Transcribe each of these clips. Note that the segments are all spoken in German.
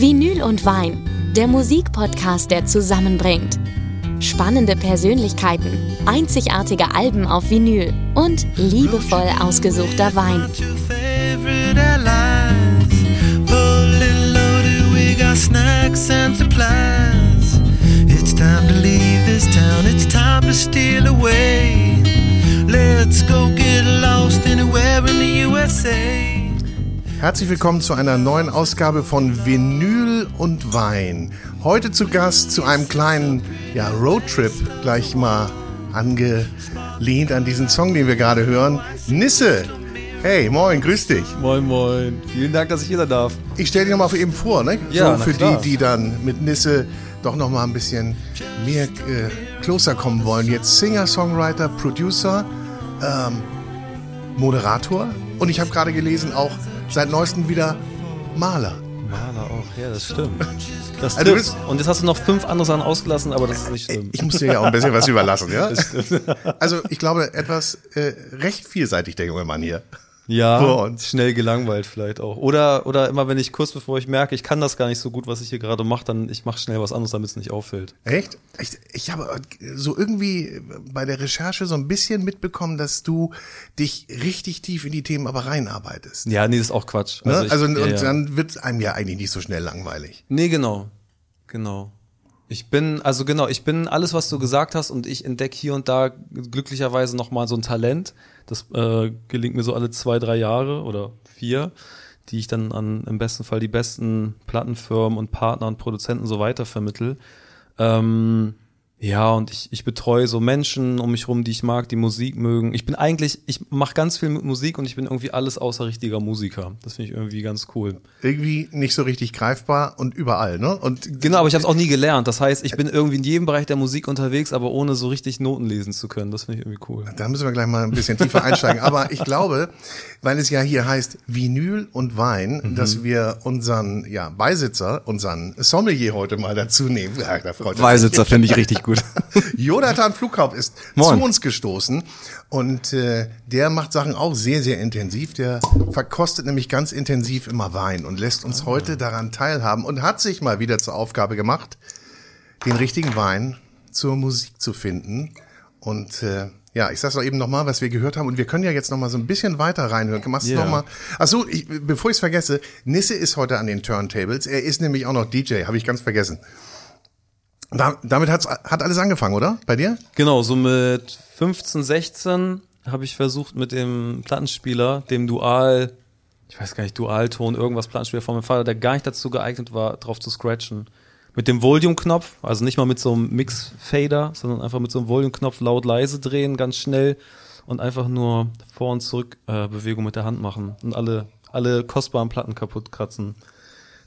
Vinyl und Wein, der Musikpodcast, der zusammenbringt. Spannende Persönlichkeiten, einzigartige Alben auf Vinyl und liebevoll ausgesuchter Wein. Let's go get lost anywhere in the USA. Herzlich willkommen zu einer neuen Ausgabe von Vinyl und Wein. Heute zu Gast zu einem kleinen ja, Roadtrip, gleich mal angelehnt an diesen Song, den wir gerade hören. Nisse, hey, moin, grüß dich. Moin, moin. Vielen Dank, dass ich hier sein darf. Ich stelle dich nochmal für eben vor, ne? Ja, so für die, die dann mit Nisse doch nochmal ein bisschen mehr äh, closer kommen wollen. Jetzt Singer, Songwriter, Producer, ähm, Moderator und ich habe gerade gelesen auch seit neuestem wieder Maler. Maler auch, ja, das stimmt. Das also bist, und jetzt hast du noch fünf andere Sachen ausgelassen, aber das ist nicht schlimm. Ich muss dir ja auch ein bisschen was überlassen, ja? Also ich glaube, etwas äh, recht vielseitig, der junge Mann hier. Ja, schnell gelangweilt vielleicht auch. Oder, oder immer, wenn ich kurz bevor ich merke, ich kann das gar nicht so gut, was ich hier gerade mache, dann ich mache schnell was anderes, damit es nicht auffällt. Echt? Ich, ich habe so irgendwie bei der Recherche so ein bisschen mitbekommen, dass du dich richtig tief in die Themen aber reinarbeitest. Ja, nee, das ist auch Quatsch. Ne? Also, ich, also und ja, dann wird einem ja eigentlich nicht so schnell langweilig. Nee, genau. Genau. Ich bin, also genau, ich bin alles, was du gesagt hast und ich entdecke hier und da glücklicherweise nochmal so ein Talent. Das äh, gelingt mir so alle zwei, drei Jahre oder vier, die ich dann an im besten Fall die besten Plattenfirmen und Partner und Produzenten so weiter vermittel. Ähm, ja, und ich, ich betreue so Menschen um mich rum, die ich mag, die Musik mögen. Ich bin eigentlich, ich mache ganz viel mit Musik und ich bin irgendwie alles außer richtiger Musiker. Das finde ich irgendwie ganz cool. Irgendwie nicht so richtig greifbar und überall, ne? Und genau, aber ich habe es auch nie gelernt. Das heißt, ich bin irgendwie in jedem Bereich der Musik unterwegs, aber ohne so richtig Noten lesen zu können. Das finde ich irgendwie cool. Da müssen wir gleich mal ein bisschen tiefer einsteigen. Aber ich glaube, weil es ja hier heißt Vinyl und Wein, mhm. dass wir unseren ja, Beisitzer, unseren Sommelier heute mal dazu nehmen. Ja, Beisitzer finde ich richtig gut gut. Jonathan Flughaupt ist Moin. zu uns gestoßen und äh, der macht Sachen auch sehr, sehr intensiv. Der verkostet nämlich ganz intensiv immer Wein und lässt uns heute daran teilhaben und hat sich mal wieder zur Aufgabe gemacht, den richtigen Wein zur Musik zu finden. Und äh, ja, ich sag's doch eben nochmal, was wir gehört haben. Und wir können ja jetzt nochmal so ein bisschen weiter reinhören. Machst du yeah. nochmal. Achso, ich, bevor ich es vergesse, Nisse ist heute an den Turntables. Er ist nämlich auch noch DJ, habe ich ganz vergessen. Da, damit hat's, hat alles angefangen, oder? Bei dir? Genau, so mit 15, 16 habe ich versucht mit dem Plattenspieler, dem Dual, ich weiß gar nicht, Dualton, irgendwas Plattenspieler von meinem Vater, der gar nicht dazu geeignet war, drauf zu scratchen. Mit dem Volume-Knopf, also nicht mal mit so einem Mix-Fader, sondern einfach mit so einem Volume-Knopf laut leise drehen, ganz schnell und einfach nur Vor- und Zurück-Bewegung äh, mit der Hand machen und alle, alle kostbaren Platten kaputt kratzen.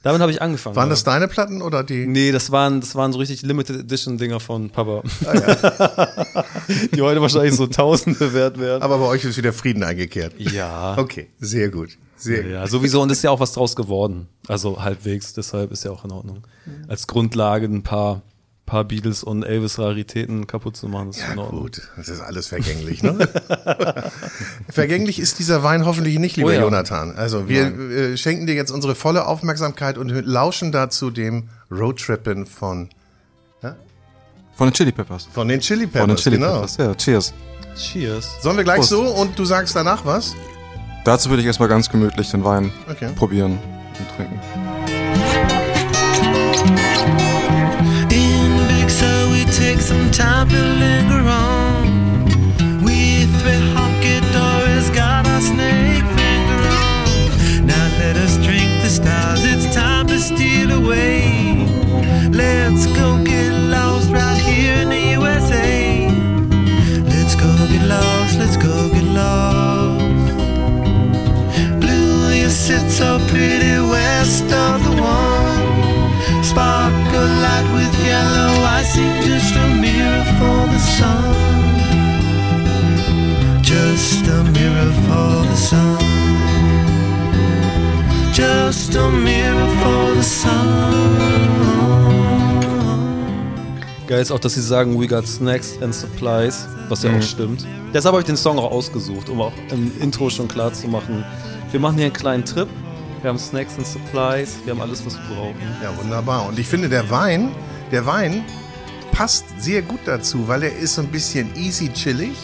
Damit habe ich angefangen. Waren das deine Platten oder die? Nee, das waren, das waren so richtig Limited Edition Dinger von Papa. Ah, ja. die heute wahrscheinlich so Tausende wert werden. Aber bei euch ist wieder Frieden eingekehrt. Ja. Okay, sehr gut. Sehr ja, sowieso. Und ist ja auch was draus geworden. Also halbwegs. Deshalb ist ja auch in Ordnung. Als Grundlage ein paar paar Beatles und Elvis Raritäten kaputt zu machen. Das ja, gut, das ist alles vergänglich. Ne? vergänglich ist dieser Wein hoffentlich nicht, lieber oh ja. Jonathan. Also wir äh, schenken dir jetzt unsere volle Aufmerksamkeit und lauschen dazu dem Roadtrippen von ja? von den Chili Peppers. Von den Chili Peppers, von den Chili genau. Peppers. Ja, cheers. Cheers. Sollen wir gleich Prost. so und du sagst danach was? Dazu würde ich erstmal ganz gemütlich den Wein okay. probieren und trinken. Time to linger on. We three got our snake finger on. Now let us drink the stars, it's time to steal away. Let's go get lost right here in the USA. Let's go get lost, let's go get lost. Blue, you sit so pretty west of the one. Sparkle light with yellow, just a for the sun. Just a mirror for the sun. Just a mirror for the sun. Geil ist auch, dass sie sagen, we got snacks and supplies, was ja mhm. auch stimmt. Deshalb habe ich den Song auch ausgesucht, um auch im Intro schon klar zu machen, wir machen hier einen kleinen Trip wir haben Snacks and Supplies, wir haben alles, was wir brauchen. Ja, wunderbar. Und ich finde, der Wein, der Wein passt sehr gut dazu, weil er ist so ein bisschen easy chillig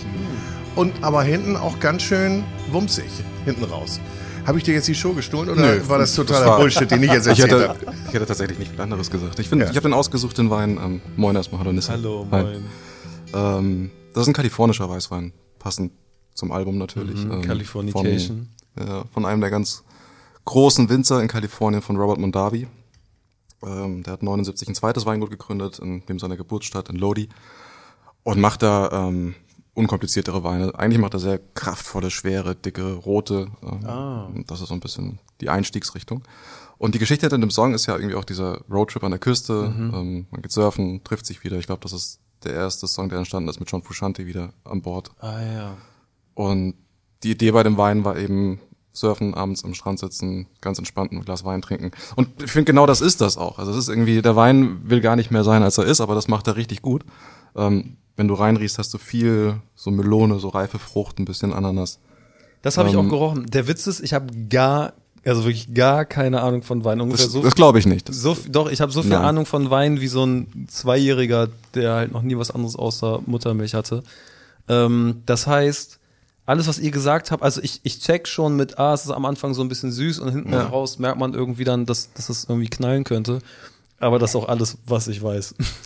und aber hinten auch ganz schön wumsig, hinten raus. Habe ich dir jetzt die Show gestohlen oder Nö, war das totaler war- Bullshit, den ich jetzt Ich erzählt hätte, habe? ich hätte tatsächlich nicht viel anderes gesagt. Ich, finde, Ja. ich habe den ausgesucht, den Wein. Ähm, moin erstmal, hallo Nisse. Hallo, Hi. moin. Ähm, das ist ein kalifornischer Weißwein. Passend zum Album natürlich. Mhm, Ähm, Californication. Von, ja, von einem der ganz großen Winzer in Kalifornien, von Robert Mondavi. Ähm, der hat 79 ein zweites Weingut gegründet, in dem seiner Geburtsstadt in Lodi. Und macht da ähm, unkompliziertere Weine. Eigentlich macht er sehr kraftvolle, schwere, dicke, rote. Ähm, Ah. Das ist so ein bisschen die Einstiegsrichtung. Und die Geschichte hinter dem Song ist ja irgendwie auch dieser Roadtrip an der Küste. Mhm. Ähm, man geht surfen, trifft sich wieder. Ich glaube, das ist der erste Song, der entstanden ist mit John Frusciante wieder an Bord. Ah ja. Und die Idee bei dem Wein war eben surfen, abends am Strand sitzen, ganz entspannt ein Glas Wein trinken. Und ich finde genau das ist das auch. Also es ist irgendwie, der Wein will gar nicht mehr sein, als er ist, aber das macht er richtig gut. Ähm, wenn du reinriechst, hast du viel so Melone, so reife Frucht, ein bisschen Ananas. Das habe ich Ähm, auch gerochen. Der Witz ist, ich habe gar, also wirklich gar keine Ahnung von Wein. Ungefähr Das, so, das glaube ich nicht. so doch, ich habe so viel Nein. Ahnung von Wein wie so ein Zweijähriger, der halt noch nie was anderes außer Muttermilch hatte. Ähm, das heißt, alles, was ihr gesagt habt, also ich, ich check schon mit, ah, es ist am Anfang so ein bisschen süß und hinten heraus merkt man irgendwie dann, dass, dass es irgendwie knallen könnte. Aber das ist auch alles, was ich weiß.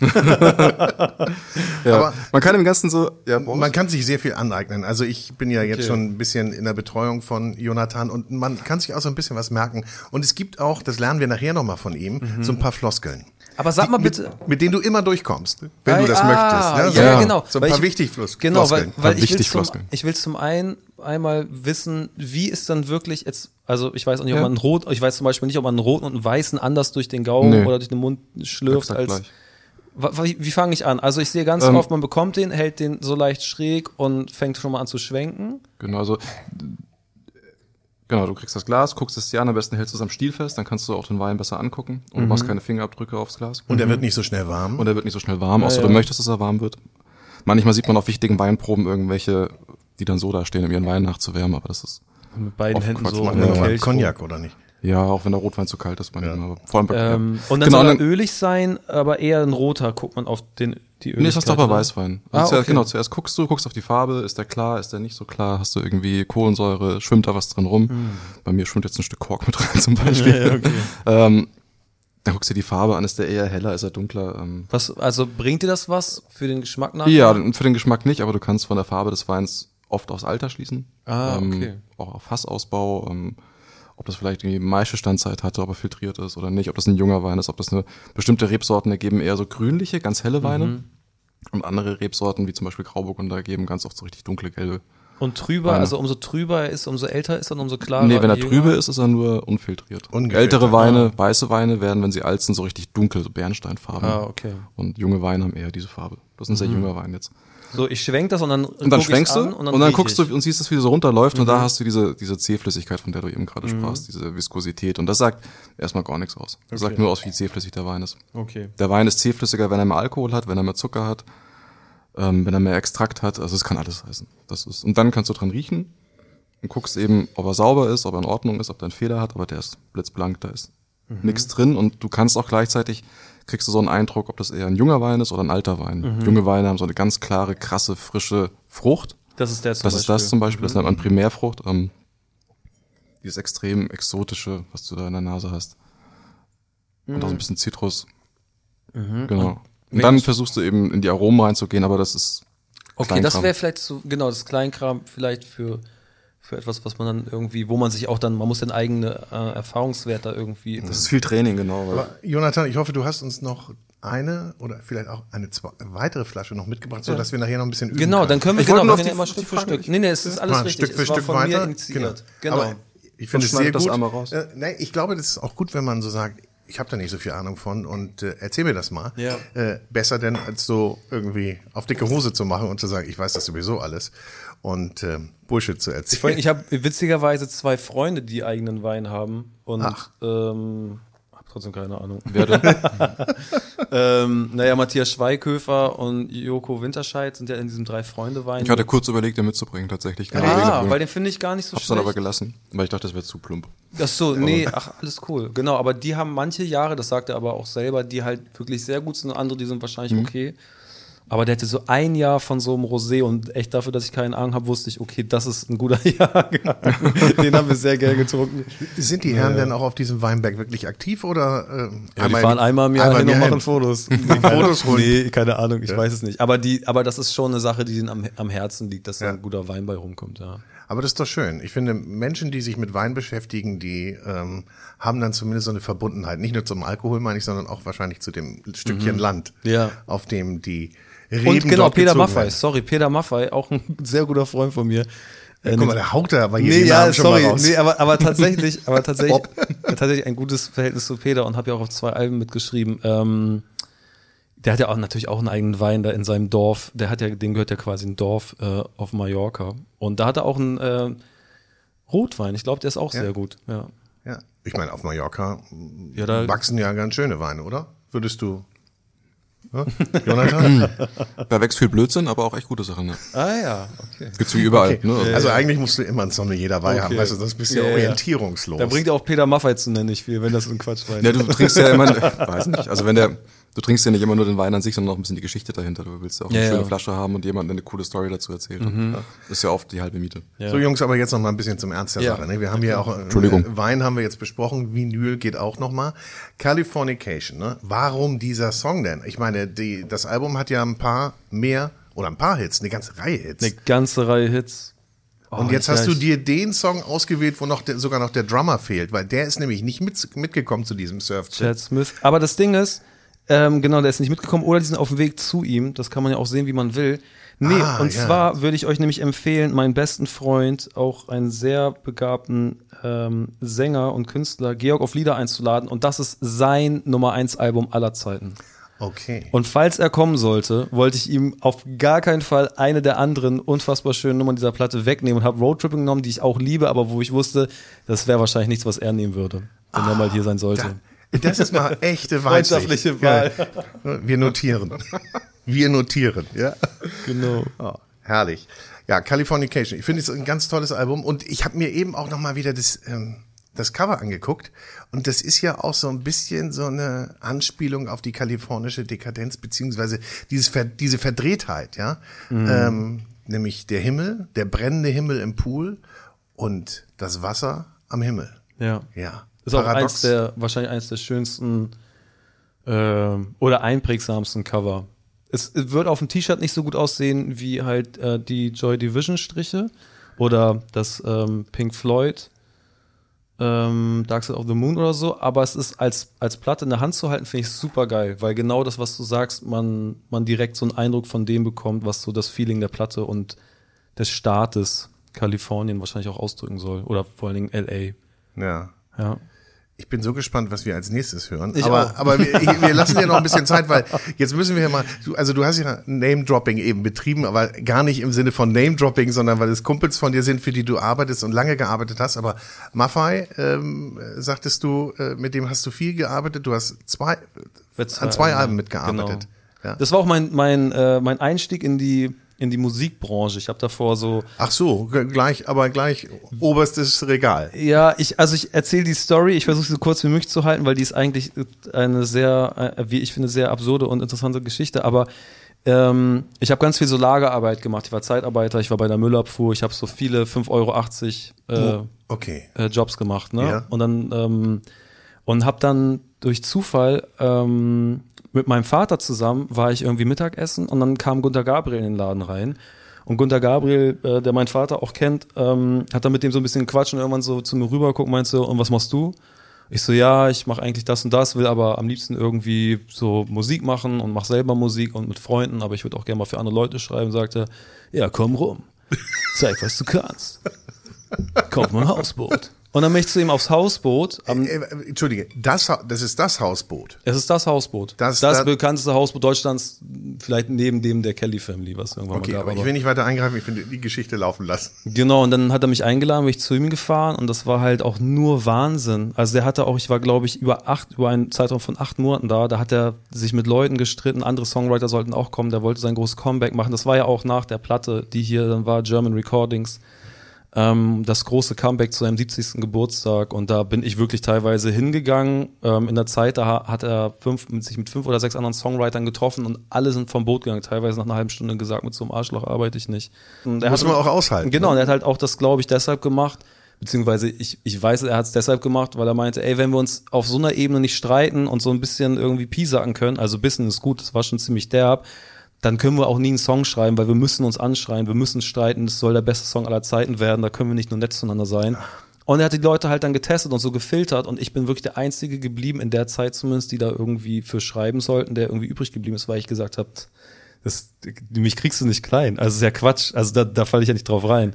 Ja. Aber- man kann im Ganzen so, ja, Man kann sich sehr viel aneignen. Also ich bin ja jetzt Okay. schon ein bisschen in der Betreuung von Jonathan und man kann sich auch so ein bisschen was merken. Und es gibt auch, das lernen wir nachher nochmal von ihm, so ein paar Floskeln. Aber sag mal bitte. Mit, mit denen du immer durchkommst, wenn Ah, du das ah, möchtest. Ja, Ja. genau. So ein paar ich- wichtig Flus Genau, weil, weil ich will wichtig zum, ich will zum einen einmal wissen, wie ist dann wirklich jetzt, also ich weiß auch nicht, ob Ja. man einen rot, ich weiß zum Beispiel nicht, ob man einen roten und einen weißen anders durch den Gaumen Nee. oder durch den Mund schlürft Exakt als. gleich. Wie, wie fange ich an? Also ich sehe ganz Ähm, oft, man bekommt den, hält den so leicht schräg und fängt schon mal an zu schwenken. Genau, also genau, du kriegst das Glas, guckst es dir an, am besten hältst du es am Stiel fest, dann kannst du auch den Wein besser angucken und du machst keine Fingerabdrücke aufs Glas. Und er wird nicht so schnell warm. Und er wird nicht so schnell warm, außer ja. du möchtest, dass er warm wird. Manchmal sieht man auf wichtigen Weinproben irgendwelche, die dann so da stehen, um ihren Wein nachzuwärmen, aber das ist, Mit beiden Händen Quatsch so. Kelchform. Cognac, oder nicht? ja, auch wenn der Rotwein zu kalt ist, manchmal. aber Vor allem bei, Ähm, ja. und dann genau, soll er ölig sein, aber eher ein roter, guckt man auf den, die Öligkeit. Nee, das ist doch bei ne? Weißwein. Ah, Also okay. Genau, zuerst guckst du, guckst auf die Farbe, ist der klar, ist der nicht so klar, hast du irgendwie Kohlensäure, schwimmt da was drin rum. Bei mir schwimmt jetzt ein Stück Kork mit rein zum Beispiel. Ja, ja, okay. ähm, dann guckst du die Farbe an, ist der eher heller, ist er dunkler. Ähm, Was, also bringt dir das was für den Geschmack nach? ja, für den Geschmack nicht, aber du kannst von der Farbe des Weins oft aufs Alter schließen. Ah, ähm, okay. Auch auf Fassausbau, ähm, ob das vielleicht irgendwie Maischestandzeit hatte, ob er filtriert ist oder nicht, ob das ein junger Wein ist, ob das eine bestimmte Rebsorten ergeben eher so grünliche, ganz helle Weine. Mhm. Und andere Rebsorten, wie zum Beispiel Grauburgunder, geben ganz oft so richtig dunkle gelbe. Und trüber, Weine. also umso trüber er ist, umso älter ist er und umso klarer. nee, wenn er trübe ist, ist er nur unfiltriert. Ungefiltert, Ältere Weine, weiße Weine werden, wenn sie alt sind, so richtig dunkel, so Bernsteinfarben. Ah, okay. Und junge Weine haben eher diese Farbe. Das ist ein sehr junger Wein jetzt. So, ich schwenk das und dann Und dann schwenkst du an und dann, riech guckst ich. du und siehst es, wie es so runterläuft und da hast du diese, diese Zähflüssigkeit, von der du eben gerade sprachst, diese Viskosität. Und das sagt erstmal gar nichts aus. Das sagt nur aus, wie zähflüssig der Wein ist. Okay. Der Wein ist zähflüssiger, wenn er mehr Alkohol hat, wenn er mehr Zucker hat, ähm, wenn er mehr Extrakt hat. Also es kann alles heißen. Das ist, und dann kannst du dran riechen und guckst eben, ob er sauber ist, ob er in Ordnung ist, ob der einen Fehler hat, aber der ist blitzblank, da ist nichts drin und du kannst auch gleichzeitig, kriegst du so einen Eindruck, ob das eher ein junger Wein ist oder ein alter Wein. Junge Weine haben so eine ganz klare, krasse, frische Frucht. Das ist der zum Das ist das zum Beispiel, Mhm. das nennt man Primärfrucht. Ähm, dieses extrem exotische, was du da in der Nase hast. Und Mhm. auch so ein bisschen Zitrus. Genau. Und dann versuchst du eben in die Aromen reinzugehen, aber das ist Okay, das Kleinkram. wäre vielleicht so, genau, das Kleinkram vielleicht für, für etwas, was man dann irgendwie, wo man sich auch dann, man muss den eigenen äh, Erfahrungswert da irgendwie. Das ist viel Training, genau. Aber Jonathan, ich hoffe, du hast uns noch eine oder vielleicht auch eine weitere Flasche noch mitgebracht, sodass wir nachher noch ein bisschen üben Genau, dann können wir, Ich wollte genau, nur wir ja die- immer Stück für Stück. Nee, nee, es ist alles richtig. Stück für es war Stück von mir weiter. initiiert. Genau. Aber ich finde es sehr schneidet das gut. einmal raus. Äh, nee, ich glaube, das ist auch gut, wenn man so sagt, ich habe da nicht so viel Ahnung von und äh, erzähl mir das mal. Ja. Äh, besser denn als so irgendwie auf dicke Hose zu machen und zu sagen, ich weiß das sowieso alles und ähm, Bullshit zu erzählen. Allem, ich habe witzigerweise zwei Freunde, die eigenen Wein haben und ähm, trotzdem keine Ahnung. Wer denn? ähm, naja, Matthias Schweighöfer und Joko Winterscheid sind ja in diesem Drei-Freunde-Wein. Ich hatte kurz überlegt, den mitzubringen, tatsächlich. Keine ah, Ahnung. weil den finde ich gar nicht so Hab's dann schlecht. aber gelassen, weil ich dachte, das wäre zu plump. Ach so, nee, ach, alles cool. Genau, aber die haben manche Jahre, das sagt er aber auch selber, die halt wirklich sehr gut sind und andere, die sind wahrscheinlich Mhm. okay. Aber der hatte so ein Jahr von so einem Rosé und echt dafür, dass ich keinen Ahnung habe, wusste ich, okay, das ist ein guter Jahrgang. Den haben wir sehr gern getrunken. Sind die Herren denn auch auf diesem Weinberg wirklich aktiv oder? Äh, Ja, die fahren einmal im Jahr hin und machen Fotos. Nee, Fotos holen. Nee, keine Ahnung, ich weiß es nicht. Aber, die, aber das ist schon eine Sache, die denen am, am Herzen liegt, dass da Ja. ein guter Wein bei rumkommt, ja. Aber das ist doch schön. Ich finde, Menschen, die sich mit Wein beschäftigen, die ähm, haben dann zumindest so eine Verbundenheit. Nicht nur zum Alkohol, meine ich, sondern auch wahrscheinlich zu dem Stückchen Land, Mhm. Ja. auf dem die Reben Und genau, Peter Maffei, sorry, Peter Maffei, auch ein sehr guter Freund von mir. Äh, Guck mal, der haut da aber hier Nee, ja, Namen schon sorry, mal raus. nee, aber, aber tatsächlich, aber tatsächlich, tatsächlich ein gutes Verhältnis zu Peter und habe ja auch auf zwei Alben mitgeschrieben. Ähm, der hat ja auch natürlich auch einen eigenen Wein da in seinem Dorf. Der hat ja, dem gehört ja quasi ein Dorf äh, auf Mallorca. Und da hat er auch einen äh, Rotwein. Ich glaube, der ist auch sehr gut. Ja. Ja. Ich meine, auf Mallorca Ja, wachsen ja ganz schöne Weine, oder? Würdest du? Ja? Jonathan? Da wächst viel Blödsinn, aber auch echt gute Sachen. Ne? Ah ja, okay. Gibt's wie überall. Okay. Ne? Also, Also eigentlich musst du immer ein Sommelier dabei haben, Okay. weißt du, sonst bist du Ja, ja, ja. orientierungslos. Da bringt ja auch Peter Maffei zu nennen nicht viel, wenn das ein Quatschwein ja, ist. du trinkst ja immer, weiß nicht, also wenn der, du trinkst ja nicht immer nur den Wein an sich, sondern auch ein bisschen die Geschichte dahinter. Du willst ja auch eine Ja, schöne ja. Flasche haben und jemand eine coole Story dazu erzählt. Das ist ja oft die halbe Miete. Ja. So Jungs, aber jetzt noch mal ein bisschen zum Ernst der Ja. Sache. Ne? Wir haben hier auch äh, Entschuldigung. Wein haben wir jetzt besprochen, Vinyl geht auch noch mal. Californication, ne? Warum dieser Song denn? Ich meine, die, das Album hat ja ein paar mehr oder ein paar Hits, eine ganze Reihe Hits. Eine ganze Reihe Hits. Oh, Und jetzt hast du dir den Song ausgewählt, wo noch der, sogar noch der Drummer fehlt, weil der ist nämlich nicht mit, mitgekommen zu diesem surf Chad Smith. Aber das Ding ist, ähm, genau, der ist nicht mitgekommen oder die sind auf dem Weg zu ihm. Das kann man ja auch sehen, wie man will. Nee, Ah, und ja. zwar würde ich euch nämlich empfehlen, meinen besten Freund, auch einen sehr begabten ähm, Sänger und Künstler, Georg auf Lieder einzuladen. Und das ist sein Nummer 1 Album aller Zeiten. Okay. Und falls er kommen sollte, wollte ich ihm auf gar keinen Fall eine der anderen unfassbar schönen Nummern dieser Platte wegnehmen und habe Roadtripping genommen, die ich auch liebe, aber wo ich wusste, das wäre wahrscheinlich nichts, was er nehmen würde, wenn er mal hier sein sollte. Das ist mal echte Weitsicht. Freundschaftliche Wahl. Ja. Wir notieren. Wir notieren, ja. Genau. Oh, herrlich. Ja, Californication. Ich finde es ein ganz tolles Album und ich habe mir eben auch noch mal wieder das ähm, das Cover angeguckt und das ist ja auch so ein bisschen so eine Anspielung auf die kalifornische Dekadenz beziehungsweise dieses diese Verdrehtheit, ja, ähm, nämlich der Himmel, der brennende Himmel im Pool und das Wasser am Himmel. Ja. Ja, Ist auch eins der, wahrscheinlich eins der schönsten ähm, oder einprägsamsten Cover. Es, es wird auf dem T-Shirt nicht so gut aussehen wie halt äh, die Joy Division Striche oder das ähm, Pink Floyd ähm, Dark Side of the Moon oder so, aber es ist als, als Platte in der Hand zu halten, finde ich super geil, weil genau das, was du sagst, man, man direkt so einen Eindruck von dem bekommt, was so das Feeling der Platte und des Staates Kalifornien wahrscheinlich auch ausdrücken soll. Oder vor allen Dingen LA. Ja. Ja. Ich bin so gespannt, was wir als nächstes hören. Ich aber auch. aber wir, wir lassen dir noch ein bisschen Zeit, weil jetzt müssen wir ja mal, du, also du hast ja Name-Dropping eben betrieben, aber gar nicht im Sinne von Name-Dropping, sondern weil es Kumpels von dir sind, für die du arbeitest und lange gearbeitet hast. Aber Maffei, ähm, sagtest du, äh, mit dem hast du viel gearbeitet. Du hast zwei, an zwei Alben, Alben mitgearbeitet. Genau. Ja. Das war auch mein, mein, äh, mein Einstieg in die, in die Musikbranche. Ich habe davor so, Ach so, gleich, aber gleich oberstes Regal. ja, ich, also ich erzähle die Story, ich versuche sie so kurz wie möglich zu halten, weil die ist eigentlich eine sehr, äh, wie ich finde, sehr absurde und interessante Geschichte. Aber ähm, ich habe ganz viel so Lagerarbeit gemacht. Ich war Zeitarbeiter, ich war bei der Müllabfuhr, ich habe so viele 5,80 Euro äh, Okay. äh, Jobs gemacht, ne? Ja. Und dann ähm, und habe dann durch Zufall ähm, mit meinem Vater zusammen war ich irgendwie Mittagessen und dann kam Gunter Gabriel in den Laden rein. Und Gunter Gabriel, äh, der meinen Vater auch kennt, ähm, hat dann mit dem so ein bisschen gequatscht und irgendwann so zu mir rüber guckt, meinst du, und was machst du? Ich so, ja, ich mache eigentlich das und das, will aber am liebsten irgendwie so Musik machen und mach selber Musik und mit Freunden, aber ich würde auch gerne mal für andere Leute schreiben, sagte, ja, komm rum, zeig, was du kannst. Kauf mal ein Hausboot. Und dann ich zu ihm aufs Hausboot. Am, Äh, äh, Entschuldige, das, das ist das Hausboot. es ist das Hausboot. Das- Das, das- bekannteste Hausboot Deutschlands, vielleicht neben dem der Kelly Family, was irgendwann Okay, mal gab. aber ich aber- will nicht weiter eingreifen, ich finde die Geschichte laufen lassen. Genau, und dann hat er mich eingeladen, bin ich zu ihm gefahren und das war halt auch nur Wahnsinn. Also der hatte auch, ich war glaube ich über acht, über einen Zeitraum von acht Monaten da, da hat er sich mit Leuten gestritten, andere Songwriter sollten auch kommen, der wollte sein großes Comeback machen. Das war ja auch nach der Platte, die hier dann war, German Recordings. Ähm, das große Comeback zu seinem 70. Geburtstag und da bin ich wirklich teilweise hingegangen. Ähm, in der Zeit, da ha- hat er fünf, mit sich mit fünf oder sechs anderen Songwritern getroffen und alle sind vom Boot gegangen. Teilweise nach einer halben Stunde gesagt, mit so einem Arschloch arbeite ich nicht. Und er Muss hat- man auch aushalten. Genau, ne? und er hat halt auch das, glaube ich, deshalb gemacht, beziehungsweise ich, ich weiß, er hat es deshalb gemacht, weil er meinte, ey, wenn wir uns auf so einer Ebene nicht streiten und so ein bisschen irgendwie piesacken können, also bisschen ist gut, das war schon ziemlich derb, dann können wir auch nie einen Song schreiben, weil wir müssen uns anschreien, wir müssen streiten, das soll der beste Song aller Zeiten werden, da können wir nicht nur nett zueinander sein. Und er hat die Leute halt dann getestet und so gefiltert und ich bin wirklich der Einzige geblieben, in der Zeit zumindest, die da irgendwie für schreiben sollten, der irgendwie übrig geblieben ist, weil ich gesagt habe, mich kriegst du nicht klein. Also ist ja Quatsch. Also da, da falle ich ja nicht drauf rein.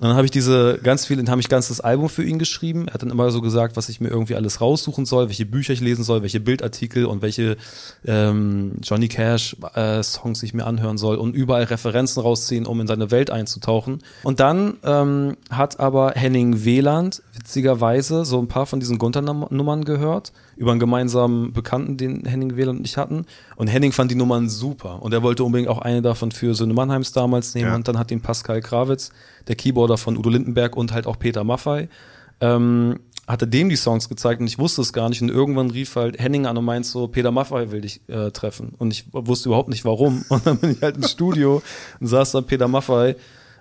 Und dann habe ich diese ganz viel, habe ich ganz das Album für ihn geschrieben. Er hat dann immer so gesagt, was ich mir irgendwie alles raussuchen soll, welche Bücher ich lesen soll, welche Bildartikel und welche ähm, Johnny Cash äh, Songs ich mir anhören soll und überall Referenzen rausziehen, um in seine Welt einzutauchen. Und dann ähm, hat aber Henning Wieland witzigerweise so ein paar von diesen Gunter-Nummern gehört über einen gemeinsamen Bekannten, den Henning Wieland und ich hatten. Und Henning fand die Nummern super. Und er wollte unbedingt auch eine davon für Söhne Mannheims damals nehmen. Ja. Und dann hat ihn Pascal Krawitz, der Keyboarder von Udo Lindenberg und halt auch Peter Maffei, ähm, hatte dem die Songs gezeigt und ich wusste es gar nicht. Und irgendwann rief halt Henning an und meint so, Peter Maffei will dich äh, treffen. Und ich wusste überhaupt nicht warum. Und dann bin ich halt ins Studio und saß da Peter Maffei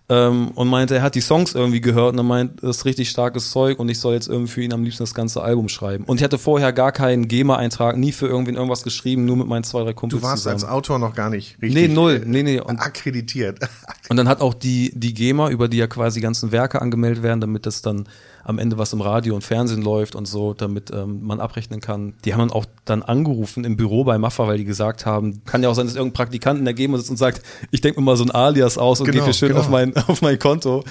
ähm, und meinte, er hat die Songs irgendwie gehört und er meint, das ist richtig starkes Zeug und ich soll jetzt irgendwie für ihn am liebsten das ganze Album schreiben. Und ich hatte vorher gar keinen GEMA-Eintrag, nie für irgendwen irgendwas geschrieben, nur mit meinen zwei, drei Kumpels Du warst zusammen. als Autor noch gar nicht Nee, richtig null. Nee, nee. Und, akkreditiert. und dann hat auch die, die GEMA, über die ja quasi die ganzen Werke angemeldet werden, damit das dann am Ende was im Radio und Fernsehen läuft und so, damit ähm, man abrechnen kann. Die haben dann auch dann angerufen im Büro bei Maffa, weil die gesagt haben, kann ja auch sein, dass irgendein Praktikant in der GEMA sitzt und sagt, ich denke mir mal so ein Alias aus und Genau, gehe für schön genau. auf, mein, auf mein Konto.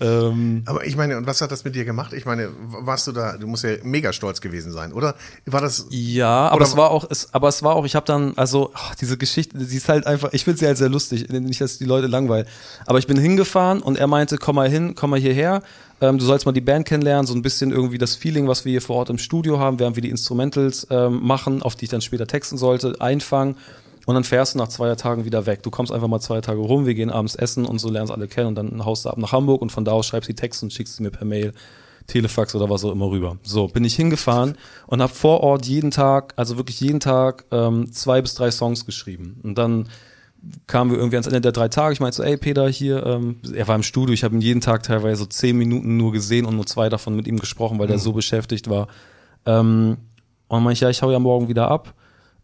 Ähm, Aber ich meine, und was hat das mit dir gemacht? Ich meine, warst du da, du musst ja mega stolz gewesen sein, oder? War das, Ja, aber es war auch, es, aber es war auch, ich habe dann, also ach, diese Geschichte, sie ist halt einfach, ich finde sie halt sehr lustig, nicht, dass die Leute langweilen. Aber ich bin hingefahren und er meinte, komm mal hin, komm mal hierher, ähm, du sollst mal die Band kennenlernen, so ein bisschen irgendwie das Feeling, was wir hier vor Ort im Studio haben, während wir die Instrumentals ähm, machen, auf die ich dann später texten sollte, einfangen. Und dann fährst du nach zwei Tagen wieder weg. Du kommst einfach mal zwei Tage rum, wir gehen abends essen und so lernst alle kennen und dann haust du ab nach Hamburg und von da aus schreibst du die Texte und schickst sie mir per Mail. Telefax oder was auch immer rüber. So, bin ich hingefahren und habe vor Ort jeden Tag, also wirklich jeden Tag, ähm, zwei bis drei Songs geschrieben. Und dann kamen wir irgendwie ans Ende der drei Tage. Ich meinte so, ey Peter, hier, ähm, er war im Studio, ich habe ihn jeden Tag teilweise so zehn Minuten nur gesehen und nur zwei davon mit ihm gesprochen, weil der so beschäftigt war. Ähm, und dann meinte ich, ja, ich hau ja morgen wieder ab.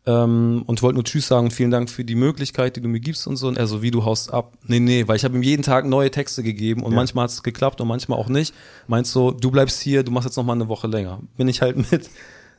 Ähm, und wollte nur Tschüss sagen, vielen Dank für die Möglichkeit, die du mir gibst und so. Und er so, wie du haust ab. Nee, nee, weil ich habe ihm jeden Tag neue Texte gegeben und manchmal hat es geklappt und manchmal auch nicht. Meinst so, du bleibst hier, du machst jetzt noch mal eine Woche länger. Bin ich halt mit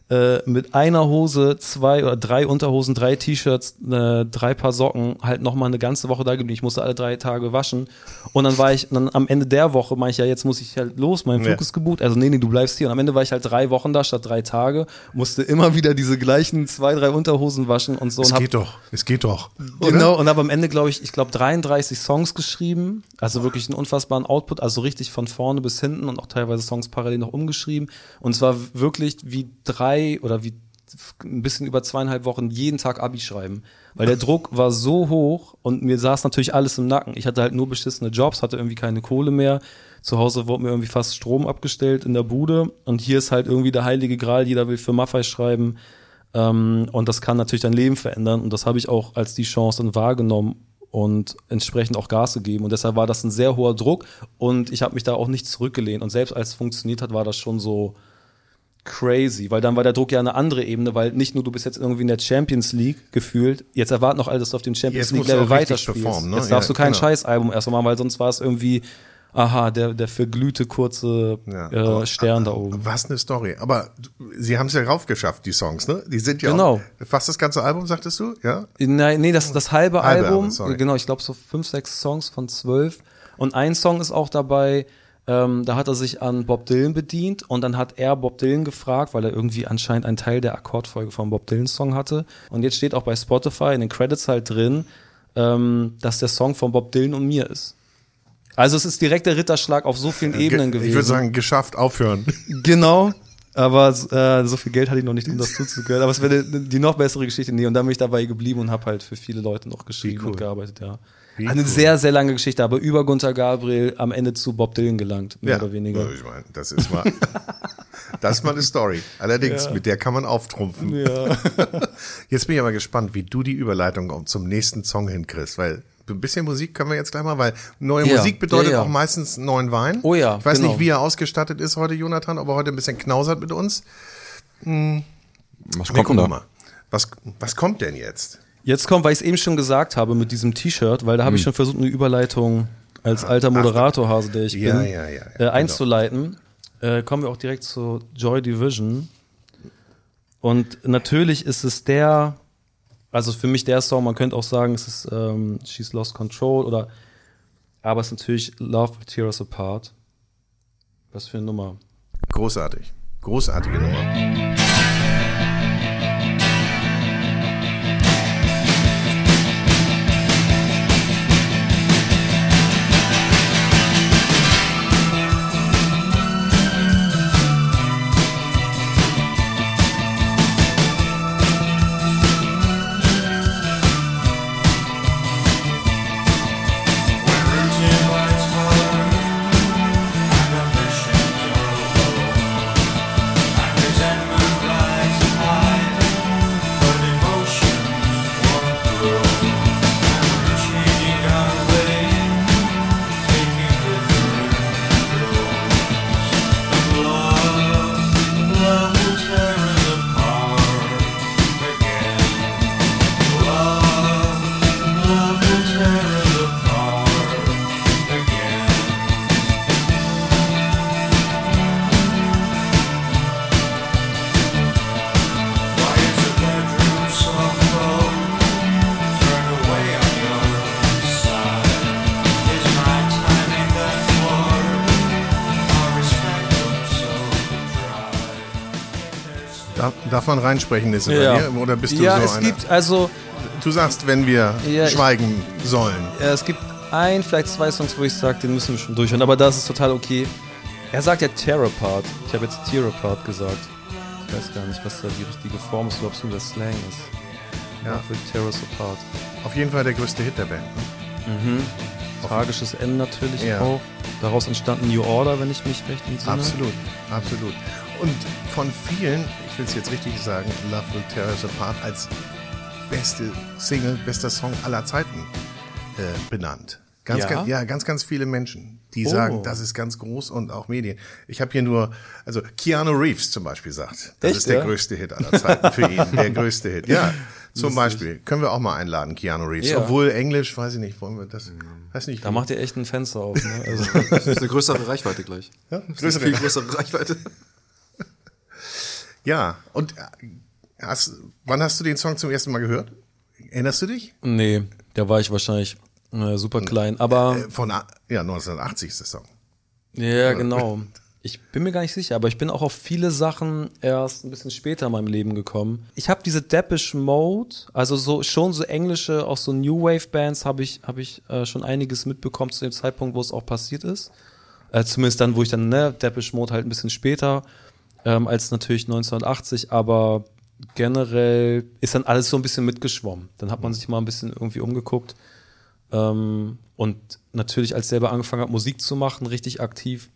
äh, mit einer Hose, zwei oder drei Unterhosen, drei T-Shirts, äh, drei Paar Socken halt noch mal eine ganze Woche da geblieben. Ich musste alle drei Tage waschen. Und dann war ich, dann am Ende der Woche meinte ich, ja, jetzt muss ich halt los, mein Flug Ja. ist gebucht. Also nee, nee, du bleibst hier. Und am Ende war ich halt drei Wochen da statt drei Tage, musste immer wieder diese gleichen zwei, drei Unterhosen waschen und so. es und hab, geht doch, es geht doch. Oder? Genau, und habe am Ende, glaube ich, ich glaube 33 Songs geschrieben, also wirklich einen unfassbaren Output, also richtig von vorne bis hinten und auch teilweise Songs parallel noch umgeschrieben. Und es war wirklich wie drei oder wie ein bisschen über zweieinhalb Wochen jeden Tag Abi schreiben, weil der Druck war so hoch und mir saß natürlich alles im Nacken. Ich hatte halt nur beschissene Jobs, hatte irgendwie keine Kohle mehr. Zu Hause wurde mir irgendwie fast Strom abgestellt in der Bude und hier ist halt irgendwie der heilige Gral, jeder will für Maffei schreiben. Ähm, und das kann natürlich dein Leben verändern. Und das habe ich auch als die Chance dann wahrgenommen und entsprechend auch Gas gegeben. Und deshalb war das ein sehr hoher Druck. Und ich habe mich da auch nicht zurückgelehnt. Und selbst als es funktioniert hat, war das schon so crazy, weil dann war der Druck ja eine andere Ebene, weil nicht nur du bist jetzt irgendwie in der Champions League gefühlt, jetzt erwarten noch alle, dass du auf dem Champions Jetzt League Level weiterspielst. performen, ne? Jetzt darfst Ja, du kein genau. Scheißalbum erstmal machen, weil sonst war es irgendwie, aha, der, der verglühte kurze Ja, äh, aber- Stern da oben. Was eine Story. Aber sie haben es ja raufgeschafft, die Songs, ne? Die sind ja Genau. auch, fast das ganze Album, sagtest du? Ja? Nein, nee, das, das halbe, Halbe Album, Album, genau, ich glaube so fünf, sechs Songs von zwölf. Und ein Song ist auch dabei, Ähm, da hat er sich an Bob Dylan bedient und dann hat er Bob Dylan gefragt, weil er irgendwie anscheinend einen Teil der Akkordfolge vom Bob Dylan Song hatte. Und jetzt steht auch bei Spotify in den Credits halt drin, ähm, dass der Song von Bob Dylan und mir ist. Also es ist direkt der Ritterschlag auf so vielen Ebenen Ge- gewesen. Ich würde sagen, geschafft, aufhören. Genau. Aber äh, so viel Geld hatte ich noch nicht, um das zuzugehören. Aber es wäre die, die noch bessere Geschichte. Nee, und dann bin ich dabei geblieben und habe halt für viele Leute noch geschrieben cool. und gearbeitet, ja. Wie Eine cool. sehr, sehr lange Geschichte, aber über Gunther Gabriel am Ende zu Bob Dylan gelangt, mehr oder weniger. Ich meine, das ist mal, das ist mal eine Story. Allerdings, mit der kann man auftrumpfen. Ja. Jetzt bin ich aber gespannt, wie du die Überleitung zum nächsten Song hinkriegst, weil ein bisschen Musik können wir jetzt gleich mal, weil neue Ja, Musik bedeutet ja, ja. auch meistens neuen Wein. Oh ja, Ich weiß genau. nicht, wie er ausgestattet ist heute, Jonathan, ob er heute ein bisschen knausert mit uns. Was Wir kommt denn da? mal. Was, was kommt denn jetzt? Jetzt kommt, weil ich es eben schon gesagt habe mit diesem T-Shirt, weil da habe ich schon versucht, eine Überleitung als alter Moderatorhase, der ich bin, ja, ja, ja, äh, einzuleiten. Äh, kommen wir auch direkt zu Joy Division. Und natürlich ist es der, also für mich der Song, man könnte auch sagen, es ist ähm, She's Lost Control oder, aber es ist natürlich Love Will Tear Us Apart. Was für eine Nummer. Großartig. Großartige Nummer. Reinsprechen, Nisse, bei dir? Oder bist du ja, so es einer? gibt also du sagst, wenn wir Ja, ich- schweigen sollen. Ja, es gibt ein, vielleicht zwei Songs, wo ich sage, den müssen wir schon durchhören, aber das ist total okay. Er sagt ja Tear Apart. Ich habe jetzt Tear Apart gesagt. Ich weiß gar nicht, was da die richtige Form ist ob es nur der Slang ist. Ja. Ja, für Us Apart. Auf jeden Fall der größte Hit der Band. ne? Tragisches Ende natürlich Ja. auch. Daraus entstanden New Order, wenn ich mich recht entsinne. Absolut, absolut. Und von vielen, ich will es jetzt richtig sagen, Love Will Tear Us Apart als beste Single, bester Song aller Zeiten äh, benannt. Ganz, Ja? ganz, ja, ganz, ganz viele Menschen, die Oh. sagen, das ist ganz groß und auch Medien. Ich habe hier nur, also Keanu Reeves zum Beispiel sagt, das Echt, ist der ja? größte Hit aller Zeiten für ihn, der größte Hit. Ja, zum Beispiel können wir auch mal einladen, Keanu Reeves. Ja. Obwohl Englisch, weiß ich nicht, wollen wir das, weiß nicht. Da macht ihr echt ein Fenster auf. Ne? Also, Das ist eine größere Reichweite gleich. ja, Das ist eine viel größere Reichweite. Ja, und äh, hast, wann hast du den Song zum ersten Mal gehört? Erinnerst du dich? nee, da war ich wahrscheinlich äh, super klein. Aber Äh, Von, ja, 1980 ist der Song. Ja, genau. Ich bin mir gar nicht sicher, aber ich bin auch auf viele Sachen erst ein bisschen später in meinem Leben gekommen. Ich habe diese Depeche Mode, also so schon so englische, auch so New Wave Bands habe ich habe ich äh, schon einiges mitbekommen zu dem Zeitpunkt, wo es auch passiert ist. Äh, zumindest dann, wo ich dann ne Depeche Mode halt ein bisschen später ähm, als natürlich 1980, aber generell ist dann alles so ein bisschen mitgeschwommen. Dann hat man sich mal ein bisschen irgendwie umgeguckt. Ähm, und natürlich, als selber angefangen habe, Musik zu machen, richtig aktiv,